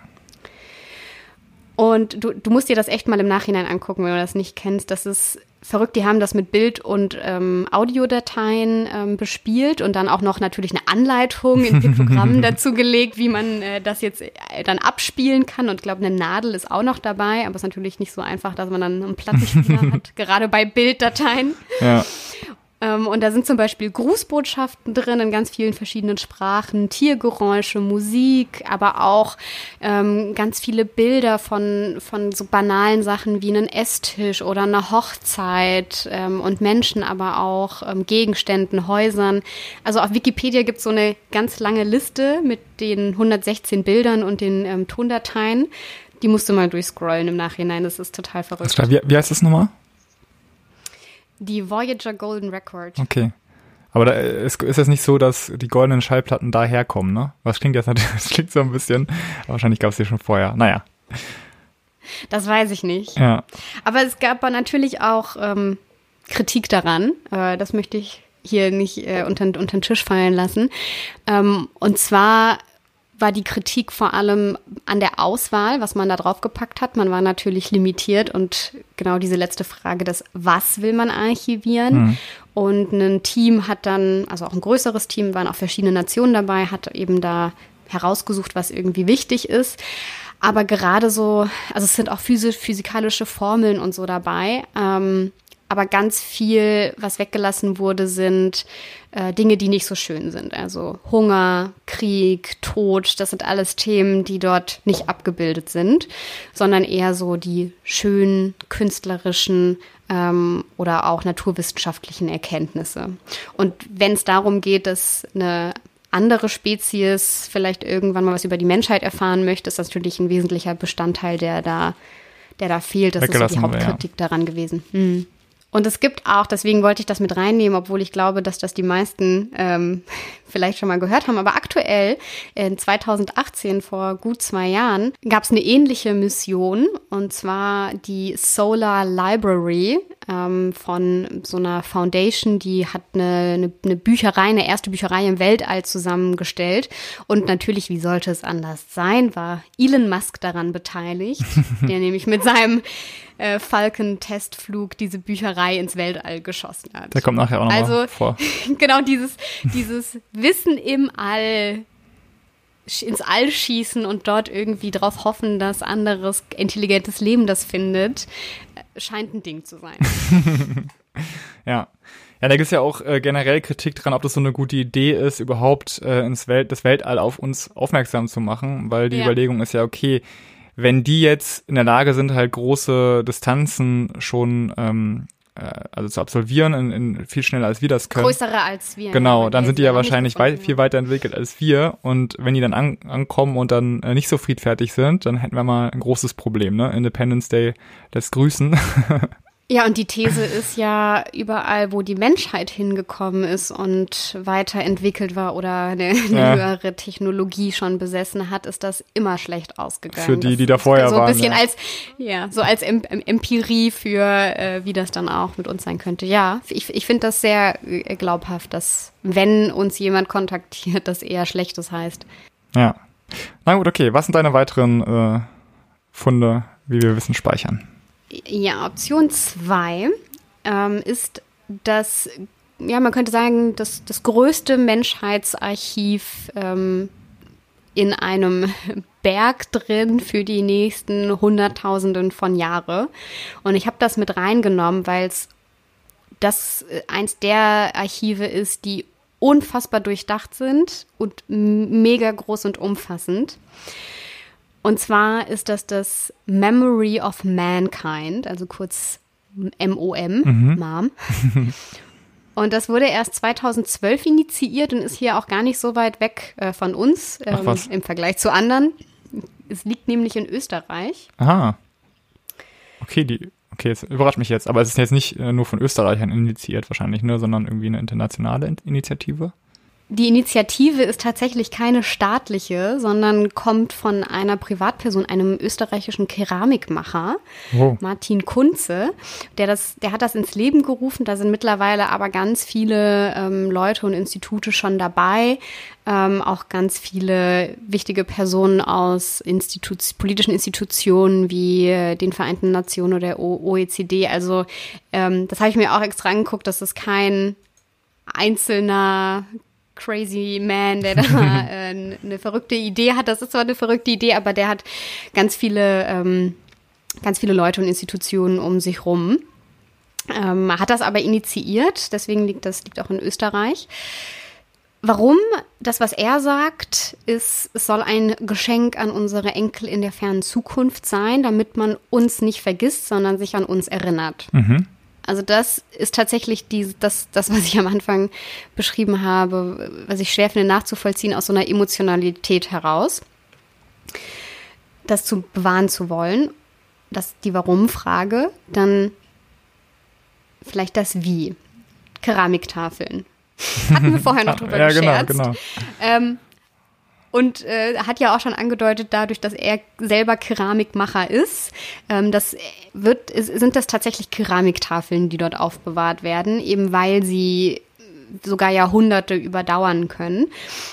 Und du, du musst dir das echt mal im Nachhinein angucken, wenn du das nicht kennst. Das ist verrückt. Die haben das mit Bild- und ähm, Audiodateien ähm, bespielt und dann auch noch natürlich eine Anleitung in Piktogrammen dazu gelegt, wie man äh, das jetzt äh, dann abspielen kann. Und ich glaube, eine Nadel ist auch noch dabei, aber es ist natürlich nicht so einfach, dass man dann einen Plattenspieler hat, gerade bei Bilddateien.
Ja.
Ähm, und da sind zum Beispiel Grußbotschaften drin in ganz vielen verschiedenen Sprachen, Tiergeräusche, Musik, aber auch ähm, ganz viele Bilder von, von so banalen Sachen wie einen Esstisch oder einer Hochzeit ähm, und Menschen, aber auch ähm, Gegenständen, Häusern. Also auf Wikipedia gibt es so eine ganz lange Liste mit den 116 Bildern und den ähm, Tondateien. Die musst du mal durchscrollen im Nachhinein. Das ist total verrückt.
Wie, wie heißt das nochmal?
Die Voyager Golden Record.
Okay. Aber da ist, ist es nicht so, dass die goldenen Schallplatten daherkommen, ne? Was klingt jetzt natürlich, das klingt so ein bisschen, aber wahrscheinlich gab es die schon vorher. Naja.
Das weiß ich nicht.
Ja.
Aber es gab natürlich auch ähm, Kritik daran. Äh, das möchte ich hier nicht äh, unter, unter den Tisch fallen lassen. Ähm, und zwar war die Kritik vor allem an der Auswahl, was man da draufgepackt hat. Man war natürlich limitiert und genau diese letzte Frage, das was will man archivieren? Mhm. Und ein Team hat dann, also auch ein größeres Team, waren auch verschiedene Nationen dabei, hat eben da herausgesucht, was irgendwie wichtig ist. Aber gerade so, also es sind auch physikalische Formeln und so dabei. Ähm, aber ganz viel, was weggelassen wurde, sind äh, Dinge, die nicht so schön sind. Also Hunger, Krieg, Tod, das sind alles Themen, die dort nicht abgebildet sind, sondern eher so die schönen, künstlerischen ähm, oder auch naturwissenschaftlichen Erkenntnisse. Und wenn es darum geht, dass eine andere Spezies vielleicht irgendwann mal was über die Menschheit erfahren möchte, ist das natürlich ein wesentlicher Bestandteil, der da, der da fehlt. Das ist so die Hauptkritik ja. daran gewesen. Hm. Und es gibt auch, deswegen wollte ich das mit reinnehmen, obwohl ich glaube, dass das die meisten ähm, vielleicht schon mal gehört haben. Aber aktuell, in 2018, vor gut zwei Jahren, gab es eine ähnliche Mission. Und zwar die Solar Library ähm, von so einer Foundation, die hat eine, eine, eine Bücherei, eine erste Bücherei im Weltall zusammengestellt. Und natürlich, wie sollte es anders sein, war Elon Musk daran beteiligt, der nämlich mit seinem äh, Falcon-Testflug diese Bücherei ins Weltall geschossen hat.
Der kommt nachher auch nochmal
also,
vor.
genau dieses, dieses Wissen im All ins All schießen und dort irgendwie drauf hoffen, dass anderes intelligentes Leben das findet, äh, scheint ein Ding zu sein.
ja. Ja, da gibt es ja auch äh, generell Kritik dran, ob das so eine gute Idee ist, überhaupt äh, ins Welt, das Weltall auf uns aufmerksam zu machen, weil die ja. Überlegung ist ja, okay, wenn die jetzt in der Lage sind, halt große Distanzen schon ähm, äh, also zu absolvieren, in, in viel schneller als wir das können.
Größere als wir.
Genau, dann sind die ja wahrscheinlich weit, viel weiter entwickelt als wir. Und wenn die dann an, ankommen und dann äh, nicht so friedfertig sind, dann hätten wir mal ein großes Problem. Ne? Independence Day lässt grüßen.
Ja, und die These ist ja, überall, wo die Menschheit hingekommen ist und weiterentwickelt war oder eine, eine ja. höhere Technologie schon besessen hat, ist das immer schlecht ausgegangen.
Für die, die da vorher
waren.
So
ein bisschen ja. als, ja, so als Empirie für, äh, wie das dann auch mit uns sein könnte. Ja, ich, ich finde das sehr äh, glaubhaft, dass, wenn uns jemand kontaktiert, das eher Schlechtes heißt.
Ja. Na gut, okay. Was sind deine weiteren äh, Funde, wie wir wissen, speichern?
Ja, Option 2 ähm, ist das, ja, man könnte sagen, das, das größte Menschheitsarchiv ähm, in einem Berg drin für die nächsten Hunderttausenden von Jahre. Und ich habe das mit reingenommen, weil es das äh, eins der Archive ist, die unfassbar durchdacht sind und mega groß und umfassend. Und zwar ist das das Memory of Mankind, also kurz MOM, mhm. MAM. Und das wurde erst 2012 initiiert und ist hier auch gar nicht so weit weg äh, von uns ähm, im Vergleich zu anderen. Es liegt nämlich in Österreich.
Aha. Okay, die, okay, es überrascht mich jetzt, aber es ist jetzt nicht äh, nur von Österreichern initiiert wahrscheinlich, ne, sondern irgendwie eine internationale Initiative
die Initiative ist tatsächlich keine staatliche, sondern kommt von einer Privatperson, einem österreichischen Keramikmacher, oh. Martin Kunze. Der, das, der hat das ins Leben gerufen. Da sind mittlerweile aber ganz viele ähm, Leute und Institute schon dabei. Ähm, auch ganz viele wichtige Personen aus Institu politischen Institutionen wie äh, den Vereinten Nationen oder der OECD. Also ähm, das habe ich mir auch extra angeguckt, dass es kein einzelner crazy man, der da äh, eine verrückte Idee hat. Das ist zwar eine verrückte Idee, aber der hat ganz viele, ähm, ganz viele Leute und Institutionen um sich rum. Ähm, hat das aber initiiert, deswegen liegt das liegt auch in Österreich. Warum? Das, was er sagt, ist, es soll ein Geschenk an unsere Enkel in der fernen Zukunft sein, damit man uns nicht vergisst, sondern sich an uns erinnert. Mhm. Also das ist tatsächlich die, das, das, was ich am Anfang beschrieben habe, was ich schwer finde nachzuvollziehen aus so einer Emotionalität heraus. Das zu bewahren zu wollen, das die Warum-Frage, dann vielleicht das Wie. Keramiktafeln. Hatten wir vorher noch drüber ja, gescherzt. Genau, genau. Ähm, und äh, hat ja auch schon angedeutet, dadurch, dass er selber Keramikmacher ist, ähm, das wird, ist, sind das tatsächlich Keramiktafeln, die dort aufbewahrt werden, eben weil sie sogar Jahrhunderte überdauern können.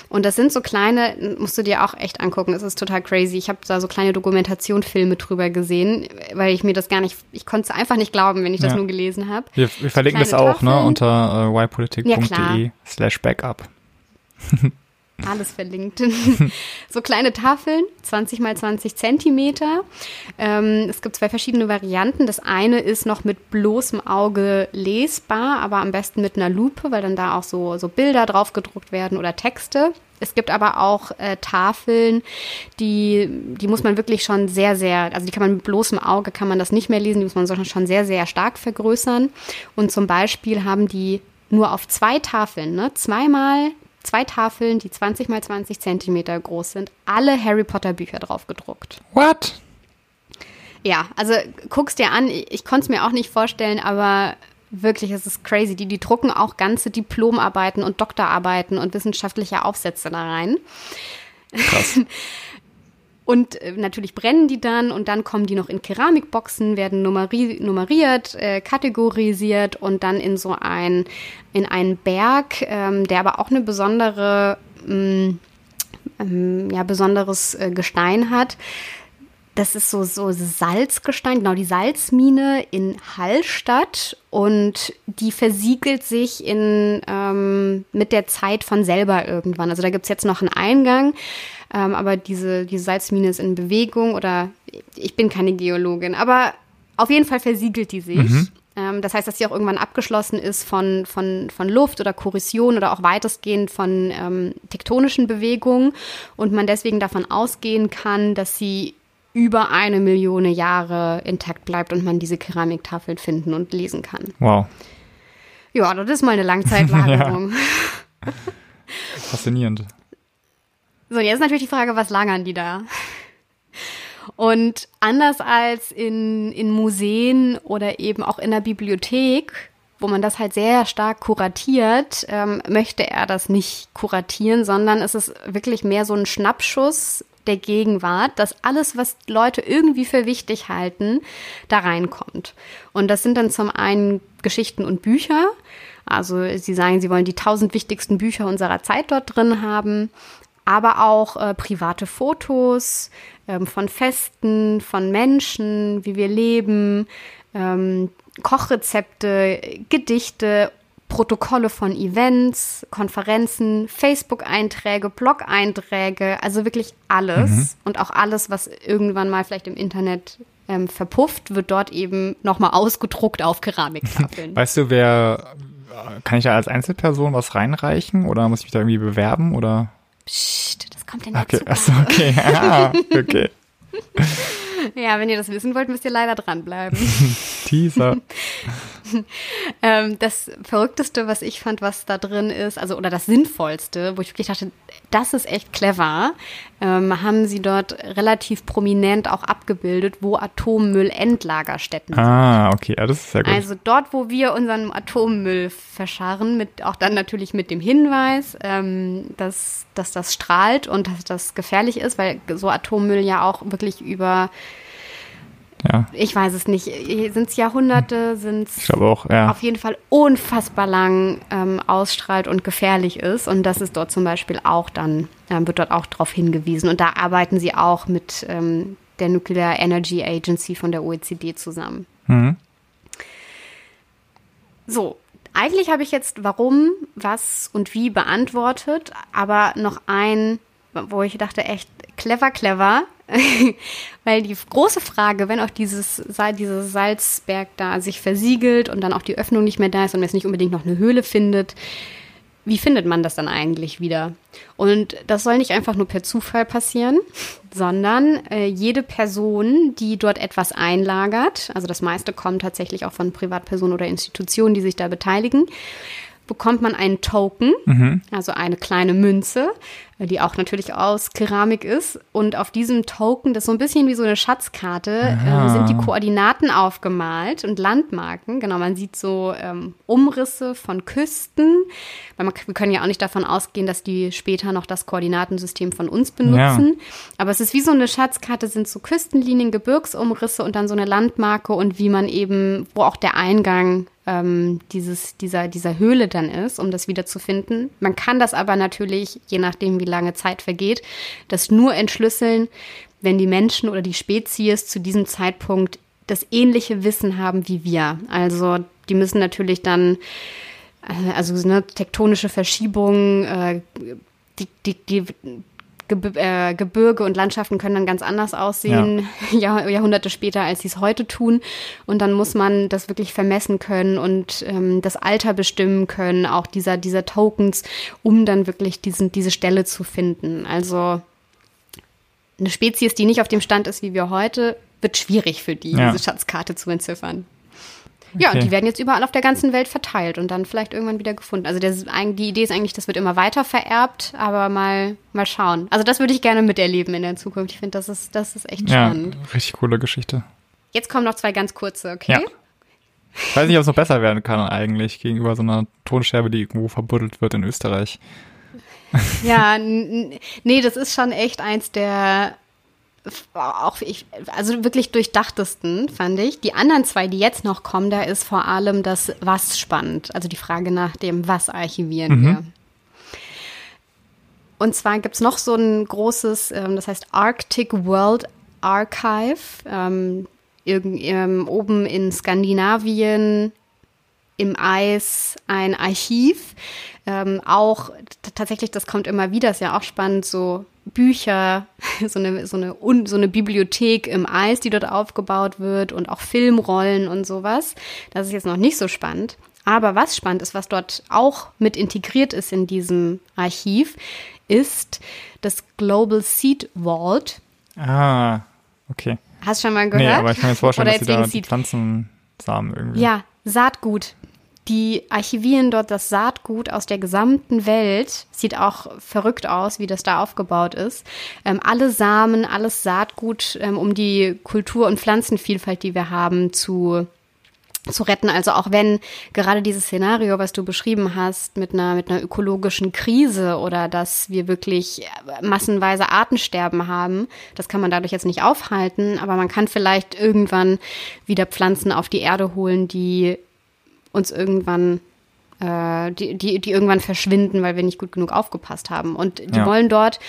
Und das sind so kleine, musst du dir auch echt angucken, es ist total crazy. Ich habe da so kleine Dokumentationsfilme drüber gesehen, weil ich mir das gar nicht, ich konnte es einfach nicht glauben, wenn ich das ja. nur gelesen habe.
Wir, wir verlinken das auch, ne, Tafeln. ne, unter äh, ypolitik.de ja, slash backup.
alles verlinkt. so kleine Tafeln, 20 mal 20 Zentimeter. Ähm, es gibt zwei verschiedene Varianten. Das eine ist noch mit bloßem Auge lesbar, aber am besten mit einer Lupe, weil dann da auch so, so Bilder drauf gedruckt werden oder Texte. Es gibt aber auch äh, Tafeln, die, die muss man wirklich schon sehr, sehr, also die kann man mit bloßem Auge, kann man das nicht mehr lesen, die muss man schon sehr, sehr stark vergrößern. Und zum Beispiel haben die nur auf zwei Tafeln, ne, zweimal zwei Tafeln, die 20 mal 20 Zentimeter groß sind, alle Harry Potter Bücher drauf gedruckt.
What?
Ja, also guck's dir an. Ich konnte es mir auch nicht vorstellen, aber wirklich, es ist crazy. Die, die drucken auch ganze Diplomarbeiten und Doktorarbeiten und wissenschaftliche Aufsätze da rein. Krass. Und äh, natürlich brennen die dann und dann kommen die noch in Keramikboxen, werden nummeri nummeriert, äh, kategorisiert und dann in so ein, in einen Berg, ähm, der aber auch eine besondere, ähm, ähm, ja, besonderes äh, Gestein hat. Das ist so, so Salzgestein, genau die Salzmine in Hallstatt und die versiegelt sich in, ähm, mit der Zeit von selber irgendwann. Also da gibt es jetzt noch einen Eingang ähm, aber diese, diese Salzmine ist in Bewegung oder ich bin keine Geologin, aber auf jeden Fall versiegelt die sich. Mhm. Ähm, das heißt, dass sie auch irgendwann abgeschlossen ist von, von, von Luft oder Korrosion oder auch weitestgehend von ähm, tektonischen Bewegungen und man deswegen davon ausgehen kann, dass sie über eine Million Jahre intakt bleibt und man diese Keramiktafeln finden und lesen kann.
Wow.
Ja, das ist mal eine Langzeitlagerung.
ja. Faszinierend.
So, und jetzt ist natürlich die Frage, was lagern die da? Und anders als in, in Museen oder eben auch in der Bibliothek, wo man das halt sehr stark kuratiert, ähm, möchte er das nicht kuratieren, sondern es ist wirklich mehr so ein Schnappschuss der Gegenwart, dass alles, was Leute irgendwie für wichtig halten, da reinkommt. Und das sind dann zum einen Geschichten und Bücher. Also sie sagen, sie wollen die tausend wichtigsten Bücher unserer Zeit dort drin haben aber auch äh, private Fotos ähm, von Festen, von Menschen, wie wir leben, ähm, Kochrezepte, Gedichte, Protokolle von Events, Konferenzen, Facebook-Einträge, Blog-Einträge, also wirklich alles mhm. und auch alles, was irgendwann mal vielleicht im Internet ähm, verpufft, wird dort eben nochmal ausgedruckt auf Keramiktafeln.
Weißt du, wer, kann ich da als Einzelperson was reinreichen oder muss ich mich da irgendwie bewerben oder?
Psst, das kommt ja nicht
okay. Achso, okay. Ah, okay.
Ja, wenn ihr das wissen wollt, müsst ihr leider dranbleiben.
Teaser.
ähm, das Verrückteste, was ich fand, was da drin ist, also oder das Sinnvollste, wo ich wirklich dachte, das ist echt clever, ähm, haben sie dort relativ prominent auch abgebildet, wo Atommüllendlagerstätten
sind. Ah, okay, ja, das ist sehr gut.
Also dort, wo wir unseren Atommüll verscharren, mit, auch dann natürlich mit dem Hinweis, ähm, dass, dass das strahlt und dass das gefährlich ist, weil so Atommüll ja auch wirklich über ja. Ich weiß es nicht. Sind es Jahrhunderte? Sind es
ja.
auf jeden Fall unfassbar lang ähm, ausstrahlt und gefährlich ist. Und das ist dort zum Beispiel auch dann, äh, wird dort auch darauf hingewiesen. Und da arbeiten sie auch mit ähm, der Nuclear Energy Agency von der OECD zusammen. Mhm. So, eigentlich habe ich jetzt warum, was und wie beantwortet, aber noch ein, wo ich dachte, echt clever, clever, Weil die große Frage, wenn auch dieses, dieses Salzberg da sich versiegelt und dann auch die Öffnung nicht mehr da ist und man jetzt nicht unbedingt noch eine Höhle findet, wie findet man das dann eigentlich wieder? Und das soll nicht einfach nur per Zufall passieren, sondern äh, jede Person, die dort etwas einlagert, also das meiste kommt tatsächlich auch von Privatpersonen oder Institutionen, die sich da beteiligen, bekommt man einen Token, mhm. also eine kleine Münze, die auch natürlich aus Keramik ist. Und auf diesem Token, das ist so ein bisschen wie so eine Schatzkarte, ähm, sind die Koordinaten aufgemalt und Landmarken. Genau, man sieht so ähm, Umrisse von Küsten. Weil man, wir können ja auch nicht davon ausgehen, dass die später noch das Koordinatensystem von uns benutzen. Ja. Aber es ist wie so eine Schatzkarte, sind so Küstenlinien, Gebirgsumrisse und dann so eine Landmarke und wie man eben, wo auch der Eingang ähm, dieses, dieser, dieser Höhle dann ist, um das wieder zu finden. Man kann das aber natürlich, je nachdem, wie lange Zeit vergeht, das nur entschlüsseln, wenn die Menschen oder die Spezies zu diesem Zeitpunkt das ähnliche Wissen haben wie wir. Also die müssen natürlich dann, äh, also eine tektonische Verschiebung, äh, die, die, die Ge äh, Gebirge und Landschaften können dann ganz anders aussehen, ja. Jahr Jahrhunderte später, als sie es heute tun. Und dann muss man das wirklich vermessen können und ähm, das Alter bestimmen können, auch dieser, dieser Tokens, um dann wirklich diesen, diese Stelle zu finden. Also eine Spezies, die nicht auf dem Stand ist wie wir heute, wird schwierig für die, ja. diese Schatzkarte zu entziffern. Ja, und die werden jetzt überall auf der ganzen Welt verteilt und dann vielleicht irgendwann wieder gefunden. Also das, die Idee ist eigentlich, das wird immer weiter vererbt, aber mal, mal schauen. Also das würde ich gerne miterleben in der Zukunft. Ich finde, das ist, das ist echt ja, spannend.
Richtig coole Geschichte.
Jetzt kommen noch zwei ganz kurze, okay? Ja.
Ich weiß nicht, ob es noch besser werden kann eigentlich gegenüber so einer Tonscherbe, die irgendwo verbuddelt wird in Österreich.
Ja, nee, das ist schon echt eins der auch ich, also wirklich durchdachtesten, fand ich. Die anderen zwei, die jetzt noch kommen, da ist vor allem das Was spannend. Also die Frage nach dem Was archivieren mhm. wir. Und zwar gibt es noch so ein großes, ähm, das heißt Arctic World Archive, ähm, ähm, oben in Skandinavien im Eis ein Archiv. Ähm, auch tatsächlich, das kommt immer wieder, ist ja auch spannend, so Bücher, so eine, so, eine, so eine Bibliothek im Eis, die dort aufgebaut wird und auch Filmrollen und sowas. Das ist jetzt noch nicht so spannend. Aber was spannend ist, was dort auch mit integriert ist in diesem Archiv, ist das Global Seed Vault.
Ah, okay.
Hast du schon mal gehört? Nee,
aber ich kann mir jetzt vorstellen, Oder dass sie da die Pflanzensamen irgendwie.
Ja, Saatgut die archivieren dort das Saatgut aus der gesamten Welt. Sieht auch verrückt aus, wie das da aufgebaut ist. Ähm, alle Samen, alles Saatgut, ähm, um die Kultur- und Pflanzenvielfalt, die wir haben, zu zu retten. Also auch wenn gerade dieses Szenario, was du beschrieben hast, mit einer, mit einer ökologischen Krise oder dass wir wirklich massenweise Artensterben haben, das kann man dadurch jetzt nicht aufhalten, aber man kann vielleicht irgendwann wieder Pflanzen auf die Erde holen, die uns irgendwann äh, die, die, die irgendwann verschwinden, weil wir nicht gut genug aufgepasst haben. Und die ja. wollen dort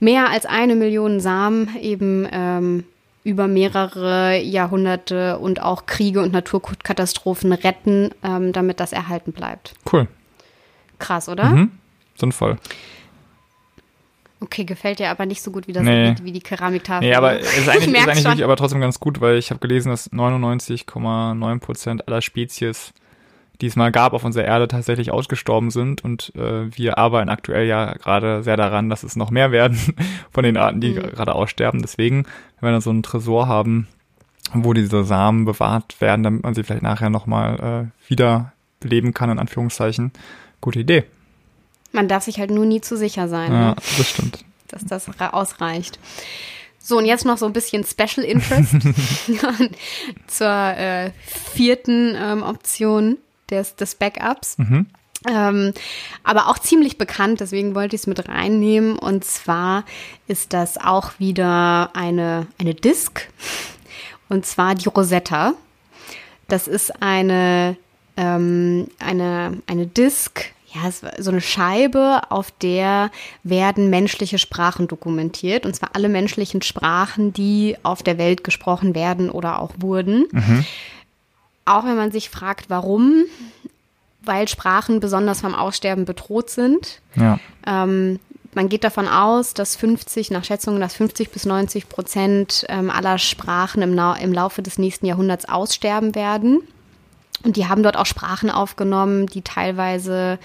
mehr als eine Million Samen eben ähm, über mehrere Jahrhunderte und auch Kriege und Naturkatastrophen retten, ähm, damit das erhalten bleibt.
Cool.
Krass, oder?
Mhm. Sinnvoll.
Okay, gefällt dir aber nicht so gut wie das
Nee.
wie, die Keramiktafel.
Nee, aber es ist eigentlich, ist eigentlich wirklich aber trotzdem ganz gut, weil ich habe gelesen, dass 99,9 Prozent aller Spezies, die es mal gab auf unserer Erde, tatsächlich ausgestorben sind und äh, wir arbeiten aktuell ja gerade sehr daran, dass es noch mehr werden von den Arten, die
Mhm.
gerade aussterben. Deswegen, wenn wir dann so einen Tresor haben, wo diese Samen bewahrt werden, damit man sie vielleicht nachher nochmal äh, wieder beleben kann, in Anführungszeichen, gute Idee.
Man darf sich halt nur nie zu sicher sein,
Ja,
ne?
das stimmt.
dass das ausreicht. So, und jetzt noch so ein bisschen Special Interest zur äh, vierten ähm, Option des, des Backups.
Mhm.
Ähm, aber auch ziemlich bekannt, deswegen wollte ich es mit reinnehmen. Und zwar ist das auch wieder eine, eine Disk. Und zwar die Rosetta. Das ist eine, ähm, eine, eine Disk, ja, so eine Scheibe, auf der werden menschliche Sprachen dokumentiert. Und zwar alle menschlichen Sprachen, die auf der Welt gesprochen werden oder auch wurden. Auch wenn man sich fragt, warum, weil Sprachen besonders vom Aussterben bedroht sind.
Ja.
Ähm, man geht davon aus, dass 50, nach Schätzungen, dass 50 bis 90 Prozent ähm, aller Sprachen im, im Laufe des nächsten Jahrhunderts aussterben werden. Und die haben dort auch Sprachen aufgenommen, die teilweise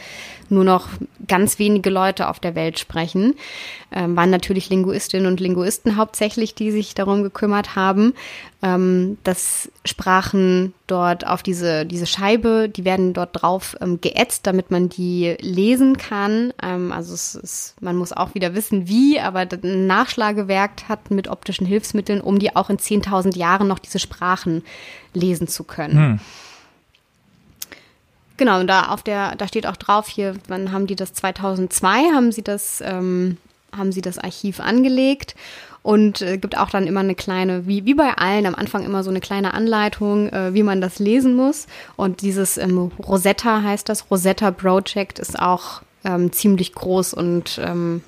nur noch ganz wenige Leute auf der Welt sprechen. Ähm, waren natürlich Linguistinnen und Linguisten hauptsächlich, die sich darum gekümmert haben, ähm, dass Sprachen dort auf diese, diese Scheibe, die werden dort drauf ähm, geätzt, damit man die lesen kann. Ähm, also es ist, man muss auch wieder wissen, wie, aber ein Nachschlagewerk hat mit optischen Hilfsmitteln, um die auch in 10.000 Jahren noch diese Sprachen lesen zu können.
Hm.
Genau, und da auf der, da steht auch drauf hier, wann haben die das 2002, haben sie das, ähm, haben sie das Archiv angelegt und äh, gibt auch dann immer eine kleine, wie, wie bei allen, am Anfang immer so eine kleine Anleitung, äh, wie man das lesen muss. Und dieses ähm, Rosetta heißt das, Rosetta Project ist auch ähm, ziemlich groß und ähm,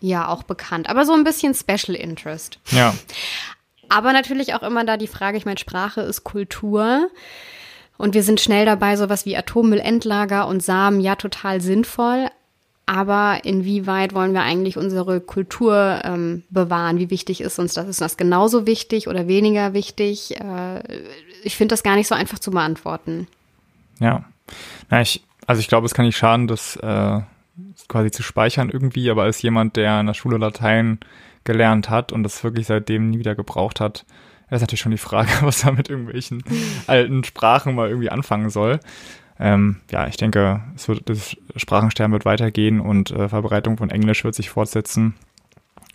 ja auch bekannt, aber so ein bisschen Special Interest.
Ja.
Aber natürlich auch immer da die Frage, ich meine, Sprache ist Kultur. Und wir sind schnell dabei, sowas wie Atommüllendlager und Samen, ja, total sinnvoll. Aber inwieweit wollen wir eigentlich unsere Kultur ähm, bewahren? Wie wichtig ist uns das? Ist das genauso wichtig oder weniger wichtig? Äh, ich finde das gar nicht so einfach zu beantworten.
Ja. Na, ich, also ich glaube, es kann nicht schaden, das äh, quasi zu speichern irgendwie, aber als jemand, der in der Schule Latein gelernt hat und das wirklich seitdem nie wieder gebraucht hat, ist natürlich schon die Frage, was er mit irgendwelchen alten Sprachen mal irgendwie anfangen soll. Ähm, ja, ich denke, es wird, das Sprachensterben wird weitergehen und äh, Verbreitung von Englisch wird sich fortsetzen.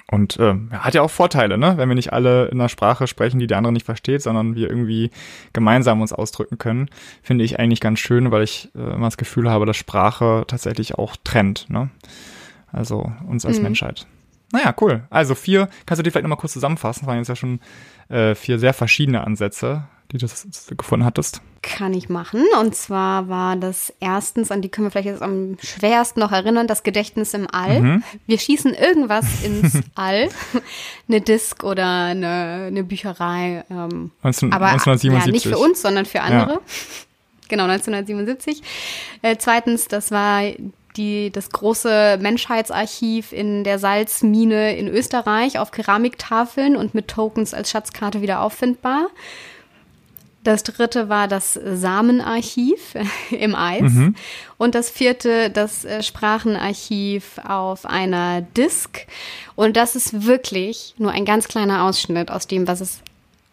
Und äh, hat ja auch Vorteile, ne? Wenn wir nicht alle in einer Sprache sprechen, die der andere nicht versteht, sondern wir irgendwie gemeinsam uns ausdrücken können, finde ich eigentlich ganz schön, weil ich äh, immer das Gefühl habe, dass Sprache tatsächlich auch trennt, ne? Also uns als
Mhm.
Menschheit. Naja, cool. Also vier, kannst du die vielleicht nochmal kurz zusammenfassen? Das waren jetzt ja schon äh, vier sehr verschiedene Ansätze, die du gefunden hattest.
Kann ich machen. Und zwar war das erstens, an die können wir vielleicht jetzt am schwersten noch erinnern, das Gedächtnis im All.
Mhm.
Wir schießen irgendwas ins All. eine Disk oder eine, eine Bücherei. Ähm,
19,
aber
1977.
ja, nicht für uns, sondern für andere. Genau, 1977. Äh, zweitens, das war die, das große Menschheitsarchiv in der Salzmine in Österreich auf Keramiktafeln und mit Tokens als Schatzkarte wieder auffindbar. Das dritte war das Samenarchiv im Eis. Und das vierte, das äh, Sprachenarchiv auf einer Disk. Und das ist wirklich nur ein ganz kleiner Ausschnitt aus dem, was es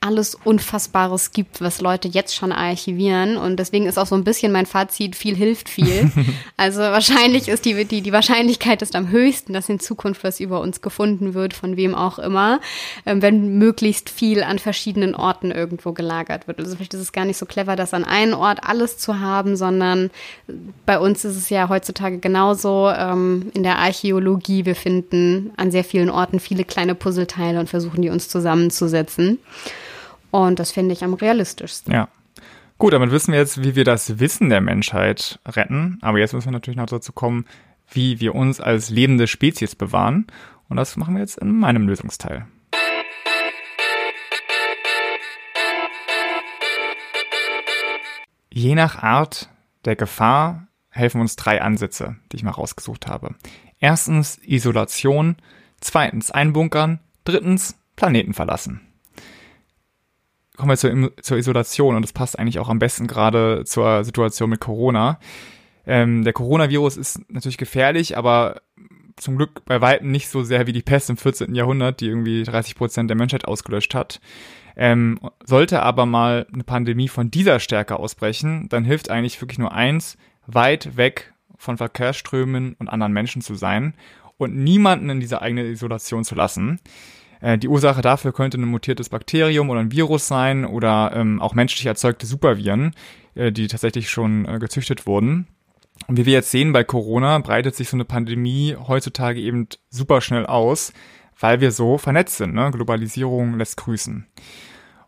alles Unfassbares gibt, was Leute jetzt schon archivieren. Und deswegen ist auch so ein bisschen mein Fazit, viel hilft viel. also wahrscheinlich ist die, die, die Wahrscheinlichkeit ist am höchsten, dass in Zukunft was über uns gefunden wird, von wem auch immer, ähm, wenn möglichst viel an verschiedenen Orten irgendwo gelagert wird. Also vielleicht ist es gar nicht so clever, das an einem Ort alles zu haben, sondern bei uns ist es ja heutzutage genauso ähm, in der Archäologie. Wir finden an sehr vielen Orten viele kleine Puzzleteile und versuchen die uns zusammenzusetzen. Und das finde ich am realistischsten.
Ja. Gut, damit wissen wir jetzt, wie wir das Wissen der Menschheit retten. Aber jetzt müssen wir natürlich noch dazu kommen, wie wir uns als lebende Spezies bewahren. Und das machen wir jetzt in meinem Lösungsteil. Je nach Art der Gefahr helfen uns drei Ansätze, die ich mal rausgesucht habe. Erstens Isolation, zweitens Einbunkern, drittens Planeten verlassen. Kommen wir zur, zur Isolation und das passt eigentlich auch am besten gerade zur Situation mit Corona. Ähm, der Coronavirus ist natürlich gefährlich, aber zum Glück bei weitem nicht so sehr wie die Pest im 14. Jahrhundert, die irgendwie 30 Prozent der Menschheit ausgelöscht hat. Ähm, sollte aber mal eine Pandemie von dieser Stärke ausbrechen, dann hilft eigentlich wirklich nur eins, weit weg von Verkehrsströmen und anderen Menschen zu sein und niemanden in diese eigene Isolation zu lassen. Äh, die Ursache dafür könnte ein mutiertes Bakterium oder ein Virus sein oder ähm, auch menschlich erzeugte Superviren, äh, die tatsächlich schon äh, gezüchtet wurden. Und wie wir jetzt sehen bei Corona, breitet sich so eine Pandemie heutzutage eben super schnell aus, weil wir so vernetzt sind. Ne? Globalisierung lässt grüßen.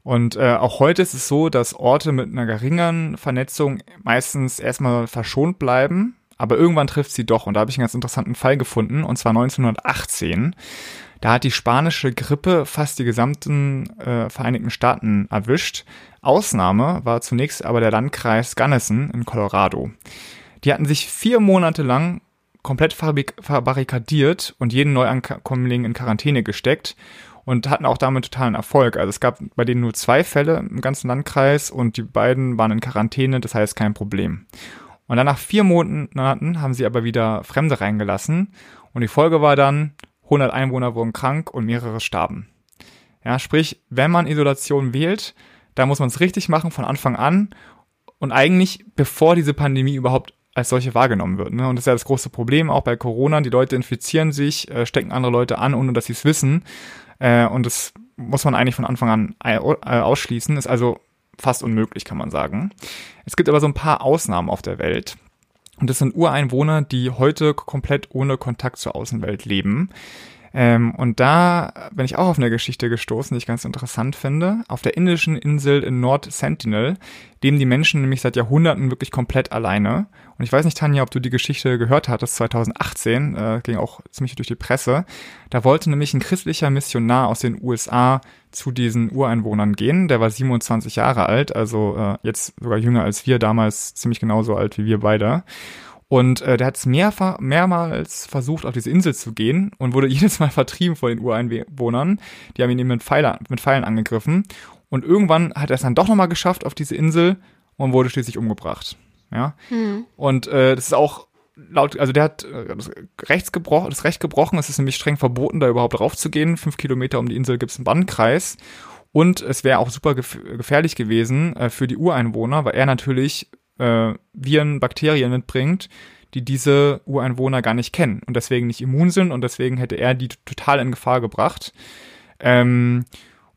Und äh, auch heute ist es so, dass Orte mit einer geringeren Vernetzung meistens erstmal verschont bleiben, aber irgendwann trifft sie doch. Und da habe ich einen ganz interessanten Fall gefunden, und zwar 1918. Da hat die spanische Grippe fast die gesamten äh, Vereinigten Staaten erwischt. Ausnahme war zunächst aber der Landkreis Gunnison in Colorado. Die hatten sich vier Monate lang komplett verbarrikadiert und jeden Neuankömmling in Quarantäne gesteckt und hatten auch damit totalen Erfolg. Also es gab bei denen nur zwei Fälle im ganzen Landkreis und die beiden waren in Quarantäne, das heißt kein Problem. Und dann nach vier Monaten haben sie aber wieder Fremde reingelassen und die Folge war dann, 100 Einwohner wurden krank und mehrere starben. Ja, sprich, wenn man Isolation wählt, da muss man es richtig machen von Anfang an und eigentlich bevor diese Pandemie überhaupt als solche wahrgenommen wird. Ne? Und das ist ja das große Problem auch bei Corona. Die Leute infizieren sich, äh, stecken andere Leute an, ohne dass sie es wissen. Äh, und das muss man eigentlich von Anfang an äh, ausschließen. Ist also fast unmöglich, kann man sagen. Es gibt aber so ein paar Ausnahmen auf der Welt. Und das sind Ureinwohner, die heute komplett ohne Kontakt zur Außenwelt leben. Ähm, und da bin ich auch auf eine Geschichte gestoßen, die ich ganz interessant finde. Auf der indischen Insel in Nord Sentinel leben die Menschen nämlich seit Jahrhunderten wirklich komplett alleine. Und ich weiß nicht, Tanja, ob du die Geschichte gehört hattest, 2018, äh, ging auch ziemlich durch die Presse. Da wollte nämlich ein christlicher Missionar aus den USA zu diesen Ureinwohnern gehen. Der war 27 Jahre alt, also äh, jetzt sogar jünger als wir, damals ziemlich genauso alt wie wir beide. Und äh, der hat es mehrfach, mehrmals versucht, auf diese Insel zu gehen und wurde jedes Mal vertrieben von den Ureinwohnern. Die haben ihn eben mit, Pfeiler, mit Pfeilen angegriffen. Und irgendwann hat er es dann doch nochmal geschafft auf diese Insel und wurde schließlich umgebracht. Ja. Mhm. Und äh, das ist auch laut, also der hat äh, das, Rechts gebrochen, das Recht gebrochen. Es ist nämlich streng verboten, da überhaupt raufzugehen. Fünf Kilometer um die Insel gibt es einen Bannkreis. Und es wäre auch super gef gefährlich gewesen äh, für die Ureinwohner, weil er natürlich äh, Viren, Bakterien mitbringt, die diese Ureinwohner gar nicht kennen und deswegen nicht immun sind und deswegen hätte er die total in Gefahr gebracht. Ähm,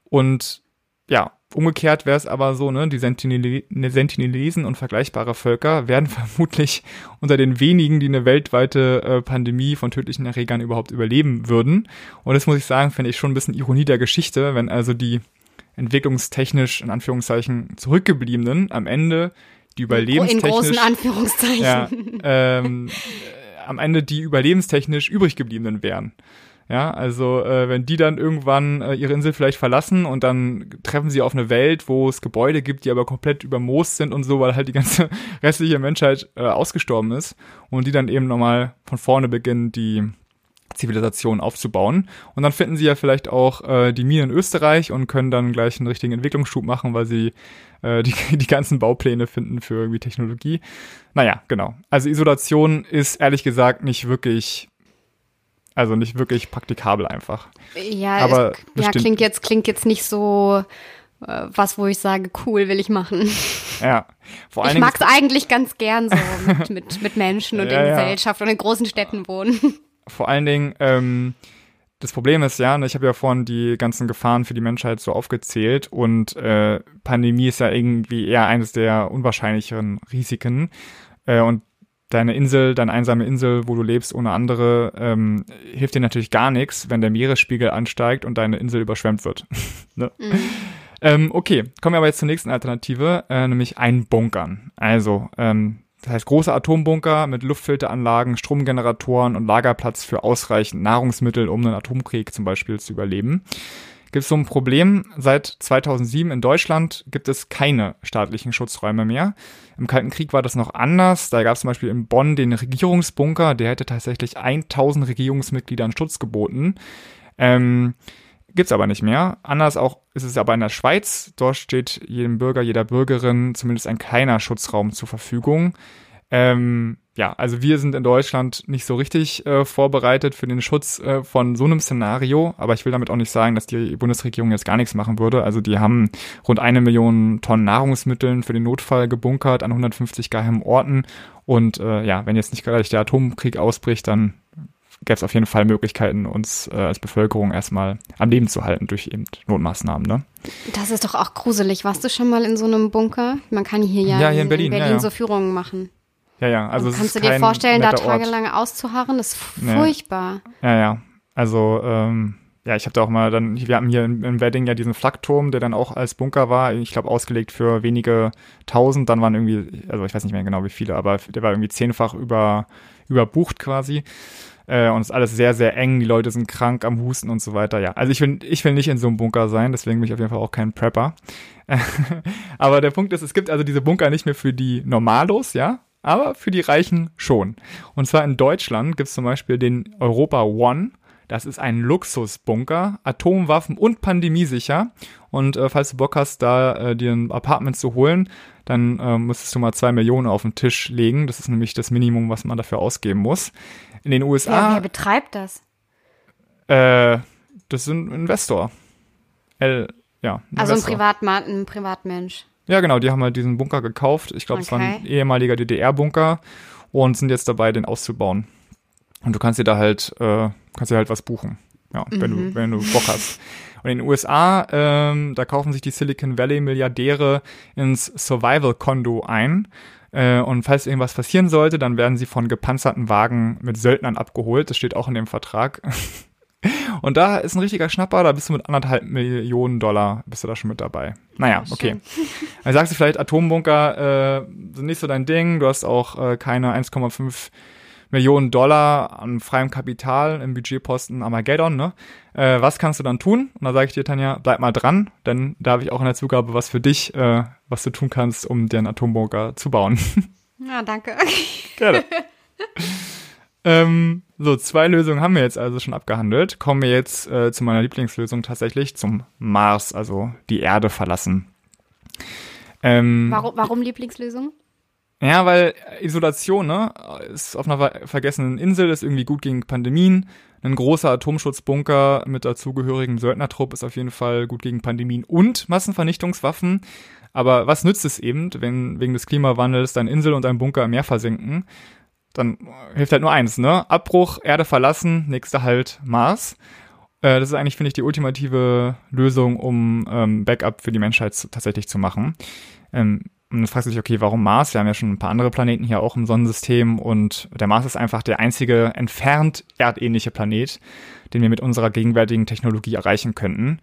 und ja, umgekehrt wäre es aber so, ne, die Sentinelesen und vergleichbare Völker werden vermutlich unter den wenigen, die eine weltweite äh, Pandemie von tödlichen Erregern überhaupt überleben würden. Und das muss ich sagen, finde ich schon ein bisschen Ironie der Geschichte, wenn also die entwicklungstechnisch in Anführungszeichen zurückgebliebenen am Ende die überlebenstechnisch.
In großen Anführungszeichen.
Ja, ähm, äh, am Ende die überlebenstechnisch übrig gebliebenen wären. Ja, also äh, wenn die dann irgendwann äh, ihre Insel vielleicht verlassen und dann treffen sie auf eine Welt, wo es Gebäude gibt, die aber komplett übermoost sind und so, weil halt die ganze restliche Menschheit äh, ausgestorben ist und die dann eben nochmal von vorne beginnen, die Zivilisation aufzubauen. Und dann finden sie ja vielleicht auch äh, die Mine in Österreich und können dann gleich einen richtigen Entwicklungsschub machen, weil sie äh, die, die ganzen Baupläne finden für irgendwie Technologie. Naja, genau. Also Isolation ist ehrlich gesagt nicht wirklich also nicht wirklich praktikabel einfach.
Ja, aber es, ja klingt jetzt klingt jetzt nicht so äh, was, wo ich sage, cool, will ich machen.
Ja.
Vor allen ich mag es eigentlich ganz gern so mit, mit, mit Menschen und ja, in Gesellschaft und in großen Städten wohnen
vor allen Dingen, ähm, das Problem ist ja, ne, ich habe ja vorhin die ganzen Gefahren für die Menschheit so aufgezählt und äh, Pandemie ist ja irgendwie eher eines der unwahrscheinlicheren Risiken. Äh, und deine Insel, deine einsame Insel, wo du lebst ohne andere, ähm, hilft dir natürlich gar nichts, wenn der Meeresspiegel ansteigt und deine Insel überschwemmt wird. ne? mhm. ähm, okay, kommen wir aber jetzt zur nächsten Alternative, äh, nämlich einbunkern. Also, ähm, das heißt große Atombunker mit Luftfilteranlagen, Stromgeneratoren und Lagerplatz für ausreichend Nahrungsmittel, um einen Atomkrieg zum Beispiel zu überleben. gibt es so ein Problem. Seit 2007 in Deutschland gibt es keine staatlichen Schutzräume mehr. Im Kalten Krieg war das noch anders. Da gab es zum Beispiel in Bonn den Regierungsbunker, der hätte tatsächlich 1000 Regierungsmitgliedern Schutz geboten. Ähm, gibt's aber nicht mehr. Anders auch ist es aber in der Schweiz. Dort steht jedem Bürger, jeder Bürgerin zumindest ein kleiner Schutzraum zur Verfügung. Ähm, ja, also wir sind in Deutschland nicht so richtig äh, vorbereitet für den Schutz äh, von so einem Szenario, aber ich will damit auch nicht sagen, dass die Bundesregierung jetzt gar nichts machen würde. Also die haben rund eine Million Tonnen Nahrungsmitteln für den Notfall gebunkert an 150 geheimen Orten und äh, ja, wenn jetzt nicht gleich der Atomkrieg ausbricht, dann gäbe es auf jeden Fall Möglichkeiten, uns äh, als Bevölkerung erstmal am Leben zu halten durch eben Notmaßnahmen. Ne?
Das ist doch auch gruselig. Warst du schon mal in so einem Bunker? Man kann hier ja,
ja hier in Berlin,
in Berlin
ja, ja.
so Führungen machen.
Ja, ja. Also
kannst du dir vorstellen, da tagelang Ort. auszuharren? Das ist furchtbar.
Ja, ja. Also, ähm, ja, ich habe da auch mal dann, wir haben hier in, in Wedding ja diesen Flakturm, der dann auch als Bunker war, ich glaube ausgelegt für wenige tausend, dann waren irgendwie, also ich weiß nicht mehr genau wie viele, aber der war irgendwie zehnfach über, überbucht quasi. Äh, und es ist alles sehr, sehr eng, die Leute sind krank am Husten und so weiter. Ja, also ich will, ich will nicht in so einem Bunker sein, deswegen bin ich auf jeden Fall auch kein Prepper. aber der Punkt ist, es gibt also diese Bunker nicht mehr für die Normalos, ja, aber für die Reichen schon. Und zwar in Deutschland gibt es zum Beispiel den Europa One. Das ist ein Luxusbunker, Atomwaffen und pandemiesicher. Und äh, falls du Bock hast, da äh, dir ein Apartment zu holen, dann äh, müsstest du mal zwei Millionen auf den Tisch legen. Das ist nämlich das Minimum, was man dafür ausgeben muss. In den USA.
Ja, wer betreibt das?
Äh, das ist ein Investor. L, ja.
Ein also Investor. ein, Privatmann, ein Privatmensch.
Ja, genau, die haben halt diesen Bunker gekauft. Ich glaube, okay. es war ein ehemaliger DDR-Bunker und sind jetzt dabei, den auszubauen. Und du kannst dir da halt, äh, kannst dir halt was buchen. Ja, mhm. wenn du, wenn du Bock hast. Und in den USA, ähm, da kaufen sich die Silicon Valley Milliardäre ins Survival-Kondo ein. Äh, und falls irgendwas passieren sollte, dann werden sie von gepanzerten Wagen mit Söldnern abgeholt. Das steht auch in dem Vertrag. Und da ist ein richtiger Schnapper, da bist du mit anderthalb Millionen Dollar, bist du da schon mit dabei. Naja, okay. Dann sagst du vielleicht, Atombunker äh, sind nicht so dein Ding, du hast auch äh, keine 1,5 Millionen Dollar an freiem Kapital im Budgetposten Armageddon, ne? Äh, was kannst du dann tun? Und da sage ich dir, Tanja, bleib mal dran, denn da habe ich auch in der Zugabe was für dich, äh, was du tun kannst, um dir einen Atombunker zu bauen.
Ja, danke.
Gerne. Ähm, so, zwei Lösungen haben wir jetzt also schon abgehandelt. Kommen wir jetzt äh, zu meiner Lieblingslösung tatsächlich, zum Mars, also die Erde verlassen.
Ähm, warum, warum Lieblingslösung?
Ja, weil Isolation, ne, ist auf einer vergessenen Insel, ist irgendwie gut gegen Pandemien. Ein großer Atomschutzbunker mit dazugehörigem Söldnertrupp ist auf jeden Fall gut gegen Pandemien und Massenvernichtungswaffen. Aber was nützt es eben, wenn wegen des Klimawandels deine Insel und dein Bunker im Meer versinken? dann hilft halt nur eins, ne? Abbruch, Erde verlassen, nächster Halt Mars. Äh, das ist eigentlich, finde ich, die ultimative Lösung, um ähm, Backup für die Menschheit tatsächlich zu machen. Ähm, und dann fragst du dich, okay, warum Mars? Wir haben ja schon ein paar andere Planeten hier auch im Sonnensystem und der Mars ist einfach der einzige entfernt erdähnliche Planet, den wir mit unserer gegenwärtigen Technologie erreichen könnten.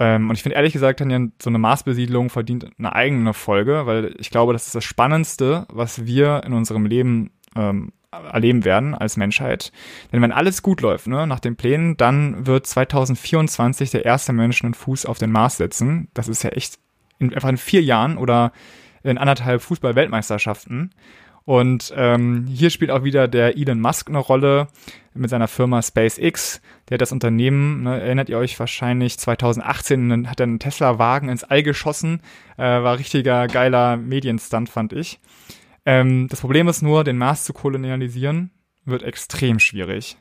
Ähm, und ich finde ehrlich gesagt, Tanja, so eine Marsbesiedlung verdient eine eigene Folge, weil ich glaube, das ist das Spannendste, was wir in unserem Leben ähm, erleben werden als Menschheit. Denn wenn alles gut läuft, ne, nach den Plänen, dann wird 2024 der erste Mensch einen Fuß auf den Mars setzen. Das ist ja echt in, einfach in vier Jahren oder in anderthalb Fußball-Weltmeisterschaften. Und ähm, hier spielt auch wieder der Elon Musk eine Rolle mit seiner Firma SpaceX. Der hat das Unternehmen, ne, erinnert ihr euch wahrscheinlich, 2018 hat er einen Tesla-Wagen ins All geschossen. Äh, war richtiger geiler Medienstunt, fand ich. Ähm, das Problem ist nur, den Mars zu kolonialisieren wird extrem schwierig.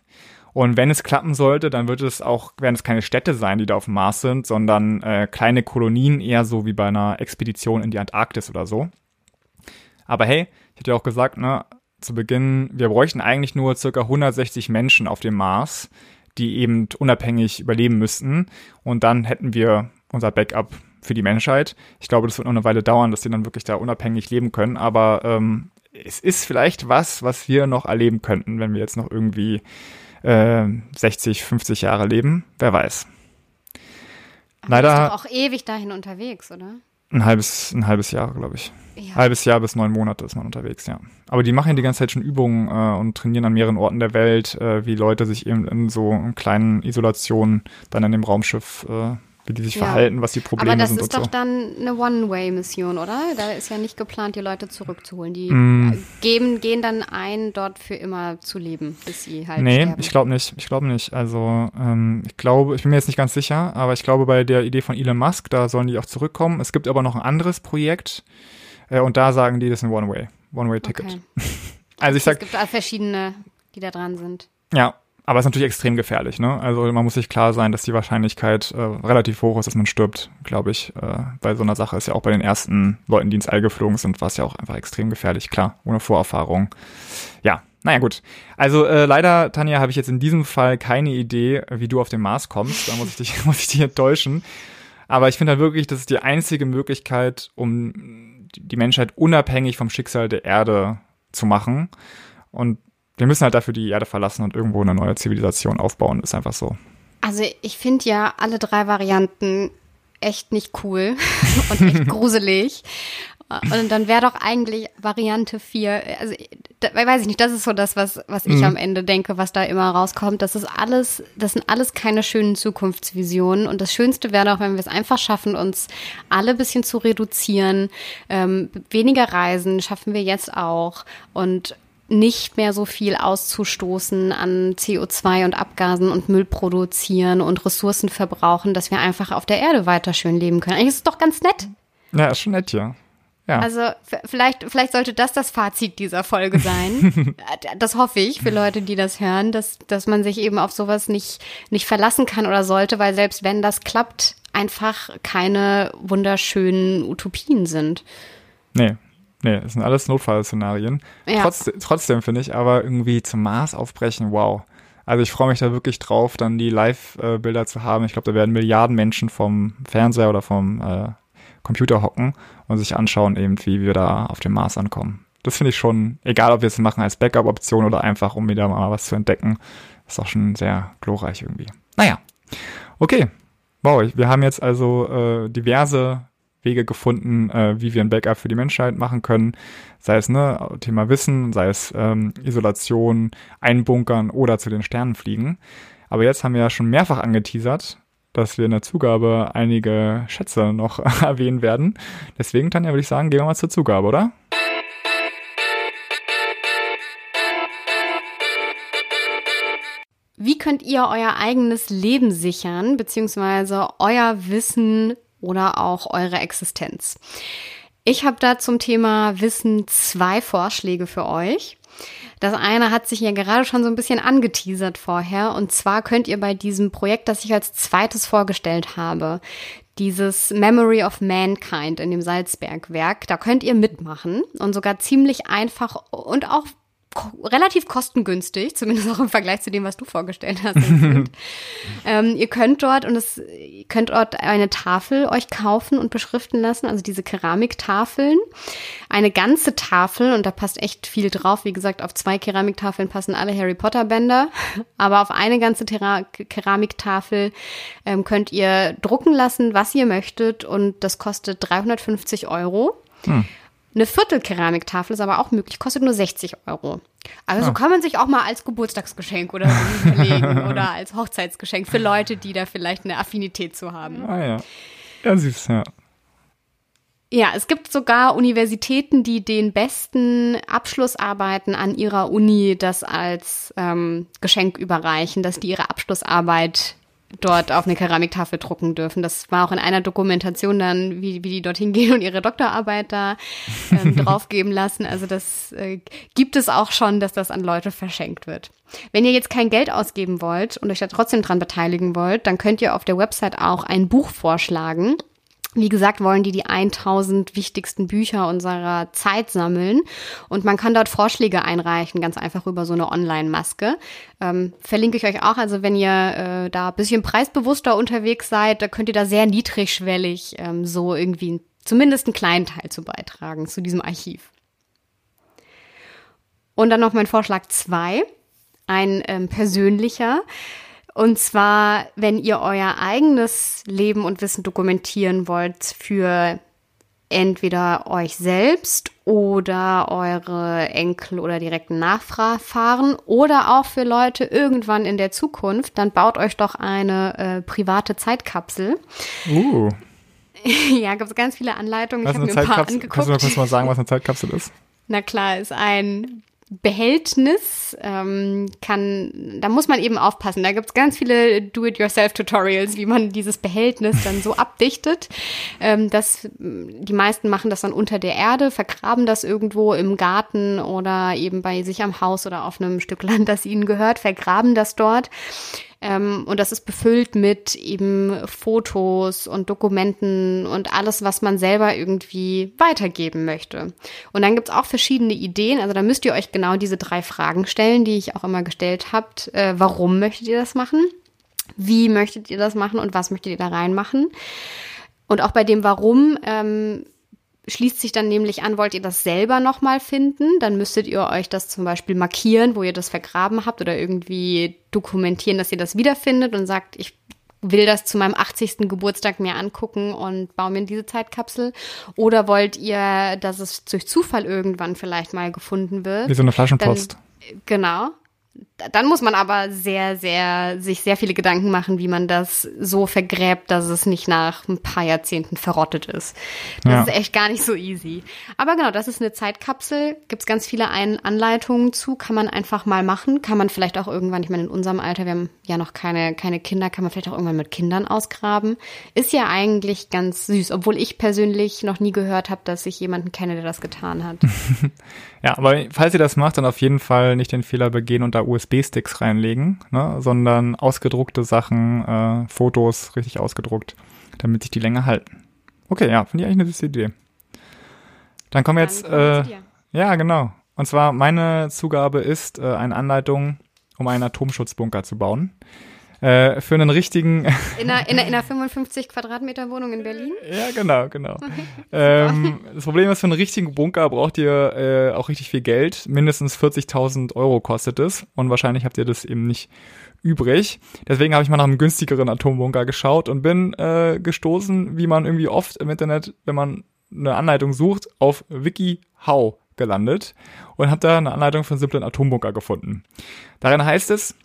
Und wenn es klappen sollte, dann wird es auch, werden es keine Städte sein, die da auf dem Mars sind, sondern äh, kleine Kolonien, eher so wie bei einer Expedition in die Antarktis oder so. Aber hey, ich hatte ja auch gesagt, ne, zu Beginn, wir bräuchten eigentlich nur circa 160 Menschen auf dem Mars, die eben unabhängig überleben müssten. Und dann hätten wir unser Backup für die Menschheit. Ich glaube, das wird noch eine Weile dauern, dass die dann wirklich da unabhängig leben können. Aber ähm, es ist vielleicht was, was wir noch erleben könnten, wenn wir jetzt noch irgendwie äh, 60, 50 Jahre leben. Wer weiß.
Aber Leider. Ist doch auch ewig dahin unterwegs, oder?
Ein halbes, ein halbes Jahr, glaube ich. Ja. Halbes Jahr bis neun Monate ist man unterwegs, ja. Aber die machen ja die ganze Zeit schon Übungen äh, und trainieren an mehreren Orten der Welt, äh, wie Leute sich eben in so kleinen Isolationen dann in dem Raumschiff äh, wie die sich ja. verhalten, was die Probleme sind.
Aber das ist doch
so.
dann eine One-Way-Mission, oder? Da ist ja nicht geplant, die Leute zurückzuholen. Die mm. geben, gehen dann ein, dort für immer zu leben, bis sie halt
Nee,
sterben.
ich glaube nicht. Ich glaube nicht. Also ähm, ich glaube, ich bin mir jetzt nicht ganz sicher, aber ich glaube bei der Idee von Elon Musk, da sollen die auch zurückkommen. Es gibt aber noch ein anderes Projekt äh, und da sagen die, das ist ein One-Way, One-Way-Ticket. Okay.
also ich sag, es gibt verschiedene, die da dran sind.
Ja, aber es ist natürlich extrem gefährlich, ne? Also man muss sich klar sein, dass die Wahrscheinlichkeit äh, relativ hoch ist, dass man stirbt, glaube ich. Äh, bei so einer Sache ist ja auch bei den ersten Leuten, die ins All geflogen sind, war es ja auch einfach extrem gefährlich, klar, ohne Vorerfahrung. Ja, naja, gut. Also äh, leider, Tanja, habe ich jetzt in diesem Fall keine Idee, wie du auf den Mars kommst. Da muss ich dich, muss ich dich enttäuschen. Aber ich finde halt wirklich, das ist die einzige Möglichkeit, um die Menschheit unabhängig vom Schicksal der Erde zu machen. Und wir müssen halt dafür die Erde verlassen und irgendwo eine neue Zivilisation aufbauen. Ist einfach so.
Also ich finde ja alle drei Varianten echt nicht cool und echt gruselig. Und dann wäre doch eigentlich Variante 4, also da, weiß ich nicht, das ist so das, was, was ich mhm. am Ende denke, was da immer rauskommt. Das ist alles, das sind alles keine schönen Zukunftsvisionen. Und das Schönste wäre doch, wenn wir es einfach schaffen, uns alle ein bisschen zu reduzieren. Ähm, weniger Reisen schaffen wir jetzt auch. Und nicht mehr so viel auszustoßen an CO2 und Abgasen und Müll produzieren und Ressourcen verbrauchen, dass wir einfach auf der Erde weiter schön leben können. Eigentlich ist es doch ganz nett.
Ja, ist schon nett, ja. Ja.
Also vielleicht, vielleicht sollte das das Fazit dieser Folge sein. das hoffe ich für Leute, die das hören, dass, dass man sich eben auf sowas nicht, nicht verlassen kann oder sollte, weil selbst wenn das klappt, einfach keine wunderschönen Utopien sind.
Nee, Nee, das sind alles Notfallszenarien. Ja. Trotzdem, trotzdem finde ich aber irgendwie zum Mars aufbrechen, wow. Also ich freue mich da wirklich drauf, dann die Live-Bilder zu haben. Ich glaube, da werden Milliarden Menschen vom Fernseher oder vom äh, Computer hocken und sich anschauen, eben wie wir da auf dem Mars ankommen. Das finde ich schon, egal ob wir es machen als Backup-Option oder einfach, um wieder mal was zu entdecken, ist auch schon sehr glorreich irgendwie. Naja, okay. Wow, wir haben jetzt also äh, diverse Wege gefunden, äh, wie wir ein Backup für die Menschheit machen können. Sei es ne, Thema Wissen, sei es ähm, Isolation, Einbunkern oder zu den Sternen fliegen. Aber jetzt haben wir ja schon mehrfach angeteasert, dass wir in der Zugabe einige Schätze noch erwähnen werden. Deswegen, Tanja, würde ich sagen, gehen wir mal zur Zugabe, oder?
Wie könnt ihr euer eigenes Leben sichern, beziehungsweise euer Wissen oder auch eure Existenz. Ich habe da zum Thema Wissen zwei Vorschläge für euch. Das eine hat sich ja gerade schon so ein bisschen angeteasert vorher. Und zwar könnt ihr bei diesem Projekt, das ich als zweites vorgestellt habe, dieses Memory of Mankind in dem Salzbergwerk, da könnt ihr mitmachen und sogar ziemlich einfach und auch relativ kostengünstig, zumindest auch im Vergleich zu dem, was du vorgestellt hast. ähm, ihr könnt dort und es ihr könnt dort eine Tafel euch kaufen und beschriften lassen, also diese Keramiktafeln. Eine ganze Tafel und da passt echt viel drauf. Wie gesagt, auf zwei Keramiktafeln passen alle Harry Potter Bänder, aber auf eine ganze Tera Keramiktafel ähm, könnt ihr drucken lassen, was ihr möchtet und das kostet 350 Euro. Hm. Eine Viertelkeramiktafel ist aber auch möglich, kostet nur 60 Euro. Also ah. kann man sich auch mal als Geburtstagsgeschenk oder so überlegen oder als Hochzeitsgeschenk für Leute, die da vielleicht eine Affinität zu haben.
Ah ja. Ja, süß, ja.
Ja, es gibt sogar Universitäten, die den besten Abschlussarbeiten an ihrer Uni das als ähm, Geschenk überreichen, dass die ihre Abschlussarbeit dort auf eine Keramiktafel drucken dürfen. Das war auch in einer Dokumentation dann, wie, wie die dorthin gehen und ihre Doktorarbeit da ähm, draufgeben lassen. Also das äh, gibt es auch schon, dass das an Leute verschenkt wird. Wenn ihr jetzt kein Geld ausgeben wollt und euch da trotzdem dran beteiligen wollt, dann könnt ihr auf der Website auch ein Buch vorschlagen. Wie gesagt, wollen die die 1000 wichtigsten Bücher unserer Zeit sammeln und man kann dort Vorschläge einreichen, ganz einfach über so eine Online-Maske. Ähm, verlinke ich euch auch, also wenn ihr äh, da ein bisschen preisbewusster unterwegs seid, da könnt ihr da sehr niedrigschwellig ähm, so irgendwie zumindest einen kleinen Teil zu beitragen, zu diesem Archiv. Und dann noch mein Vorschlag zwei, ein ähm, persönlicher. Und zwar, wenn ihr euer eigenes Leben und Wissen dokumentieren wollt für entweder euch selbst oder eure Enkel oder direkten Nachfahren oder auch für Leute irgendwann in der Zukunft, dann baut euch doch eine äh, private Zeitkapsel. Uh. ja, gibt es ganz viele Anleitungen.
Was ich habe mir ein paar angeguckt. Kannst du mal kurz mal sagen, was eine Zeitkapsel ist?
Na klar, ist ein Behältnis ähm, kann, da muss man eben aufpassen. Da gibt es ganz viele Do-it-yourself-Tutorials, wie man dieses Behältnis dann so abdichtet. Ähm, dass die meisten machen das dann unter der Erde, vergraben das irgendwo im Garten oder eben bei sich am Haus oder auf einem Stück Land, das ihnen gehört, vergraben das dort. Ähm, und das ist befüllt mit eben Fotos und Dokumenten und alles, was man selber irgendwie weitergeben möchte. Und dann gibt's auch verschiedene Ideen. Also da müsst ihr euch genau diese drei Fragen stellen, die ich auch immer gestellt habt. Äh, warum möchtet ihr das machen? Wie möchtet ihr das machen und was möchtet ihr da reinmachen? Und auch bei dem Warum ähm, schließt sich dann nämlich an, wollt ihr das selber nochmal finden, dann müsstet ihr euch das zum Beispiel markieren, wo ihr das vergraben habt oder irgendwie dokumentieren, dass ihr das wiederfindet und sagt, ich will das zu meinem 80. Geburtstag mir angucken und baue mir diese Zeitkapsel? Oder wollt ihr, dass es durch Zufall irgendwann vielleicht mal gefunden wird?
Wie so eine Flaschenpost.
Dann, genau dann muss man aber sehr, sehr, sich sehr viele Gedanken machen, wie man das so vergräbt, dass es nicht nach ein paar Jahrzehnten verrottet ist. Das ja. ist echt gar nicht so easy. Aber genau, das ist eine Zeitkapsel. Gibt's ganz viele Anleitungen zu, kann man einfach mal machen. Kann man vielleicht auch irgendwann, ich meine, in unserem Alter, wir haben ja noch keine, keine Kinder, kann man vielleicht auch irgendwann mit Kindern ausgraben. Ist ja eigentlich ganz süß, obwohl ich persönlich noch nie gehört habe, dass ich jemanden kenne, der das getan hat.
ja, aber falls ihr das macht, dann auf jeden Fall nicht den Fehler begehen und da USB-Sticks reinlegen, ne, sondern ausgedruckte Sachen, äh, Fotos richtig ausgedruckt, damit sich die länger halten. Okay, ja, finde ich eigentlich eine süße Idee. Dann kommen wir jetzt, äh, ja, genau. Und zwar meine Zugabe ist äh, eine Anleitung, um einen Atomschutzbunker zu bauen. Äh, für einen richtigen.
In einer, in, einer, in einer 55 Quadratmeter Wohnung in Berlin?
Ja, genau, genau. ähm, das Problem ist, für einen richtigen Bunker braucht ihr äh, auch richtig viel Geld. Mindestens 40.000 Euro kostet es. Und wahrscheinlich habt ihr das eben nicht übrig. Deswegen habe ich mal nach einem günstigeren Atombunker geschaut und bin äh, gestoßen, wie man irgendwie oft im Internet, wenn man eine Anleitung sucht, auf WikiHow gelandet und habe da eine Anleitung für einen simplen Atombunker gefunden. Darin heißt es,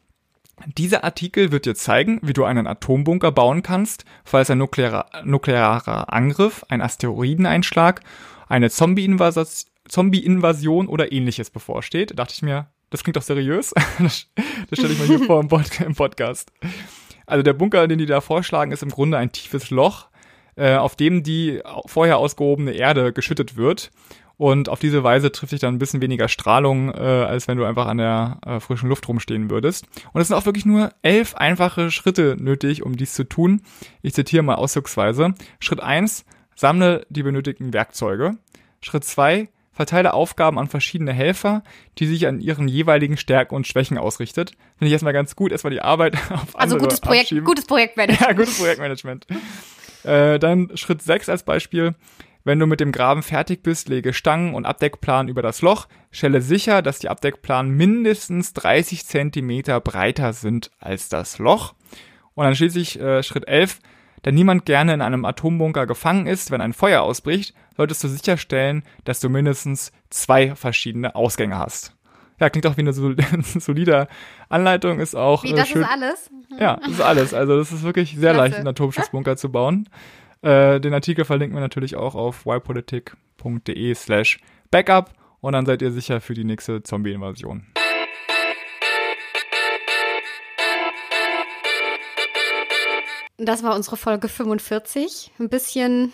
dieser Artikel wird dir zeigen, wie du einen Atombunker bauen kannst, falls ein nuklearer, nuklearer Angriff, ein Asteroideneinschlag, eine Zombie-Invasion Zombie oder ähnliches bevorsteht. Da dachte ich mir, das klingt doch seriös. das, das stelle ich mir hier vor im, Pod im, Podcast. Also der Bunker, den die da vorschlagen, ist im Grunde ein tiefes Loch, äh, auf dem die vorher ausgehobene Erde geschüttet wird. Und auf diese Weise trifft dich dann ein bisschen weniger Strahlung, äh, als wenn du einfach an der äh, frischen Luft rumstehen würdest. Und es sind auch wirklich nur elf einfache Schritte nötig, um dies zu tun. Ich zitiere mal ausdrucksweise. Schritt eins: sammle die benötigten Werkzeuge. Schritt zwei: verteile Aufgaben an verschiedene Helfer, die sich an ihren jeweiligen Stärken und Schwächen ausrichtet. Finde ich erstmal ganz gut, erstmal die Arbeit auf
Also andere gutes Projekt, abschieben. gutes Projektmanagement.
Ja, gutes Projektmanagement. äh, dann Schritt sechs als Beispiel. Wenn du mit dem Graben fertig bist, lege Stangen und Abdeckplan über das Loch. Stelle sicher, dass die Abdeckplanen mindestens 30 Zentimeter breiter sind als das Loch. Und dann schließlich äh, Schritt 11. Da niemand gerne in einem Atombunker gefangen ist, wenn ein Feuer ausbricht, solltest du sicherstellen, dass du mindestens zwei verschiedene Ausgänge hast. Ja, klingt auch wie eine solide Anleitung, ist auch.
Wie, äh, das schön. ist alles?
Ja, das ist alles. Also, das ist wirklich sehr Klasse. leicht, einen Atomschutzbunker zu bauen. Äh, den Artikel verlinken wir natürlich auch auf ypolitik.de slash backup und dann seid ihr sicher für die nächste Zombie-Invasion.
Das war unsere Folge 45. Ein bisschen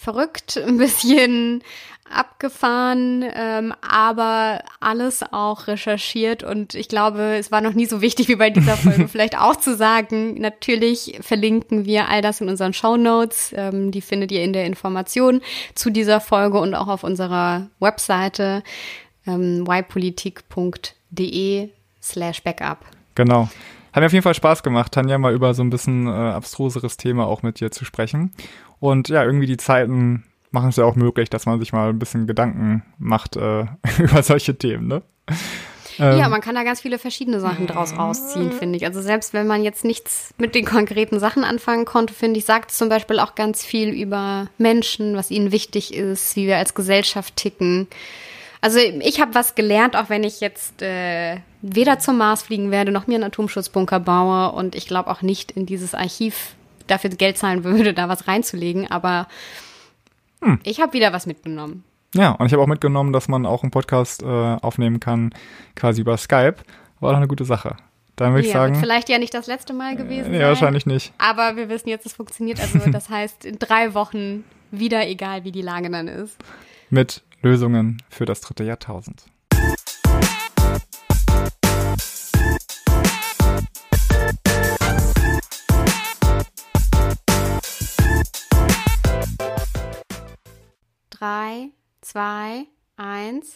verrückt, ein bisschen abgefahren, ähm, aber alles auch recherchiert und ich glaube, es war noch nie so wichtig wie bei dieser Folge vielleicht auch zu sagen, natürlich verlinken wir all das in unseren Show Notes, ähm, die findet ihr in der Information zu dieser Folge und auch auf unserer Webseite ähm, ypolitik.de slash backup.
Genau. Hat mir auf jeden Fall Spaß gemacht, Tanja, mal über so ein bisschen äh, abstruseres Thema auch mit dir zu sprechen. Und ja, irgendwie die Zeiten machen es ja auch möglich, dass man sich mal ein bisschen Gedanken macht äh, über solche Themen, ne?
Ähm, ja, man kann da ganz viele verschiedene Sachen draus rausziehen, finde ich. Also selbst wenn man jetzt nichts mit den konkreten Sachen anfangen konnte, finde ich, sagt zum Beispiel auch ganz viel über Menschen, was ihnen wichtig ist, wie wir als Gesellschaft ticken. Also ich habe was gelernt, auch wenn ich jetzt äh, weder zum Mars fliegen werde, noch mir einen Atomschutzbunker baue und ich glaube auch nicht in dieses Archiv dafür Geld zahlen würde, da was reinzulegen. Aber hm. ich habe wieder was mitgenommen.
Ja, und ich habe auch mitgenommen, dass man auch einen Podcast äh, aufnehmen kann, quasi über Skype. War doch eine gute Sache. Dann würde ja, ich sagen.
Vielleicht ja nicht das letzte Mal gewesen.
Äh, ja, wahrscheinlich nicht.
Aber wir wissen jetzt, es funktioniert. Also, das heißt, in drei Wochen wieder, egal wie die Lage dann ist.
Mit Lösungen für das dritte Jahrtausend.
Drei, zwei, eins.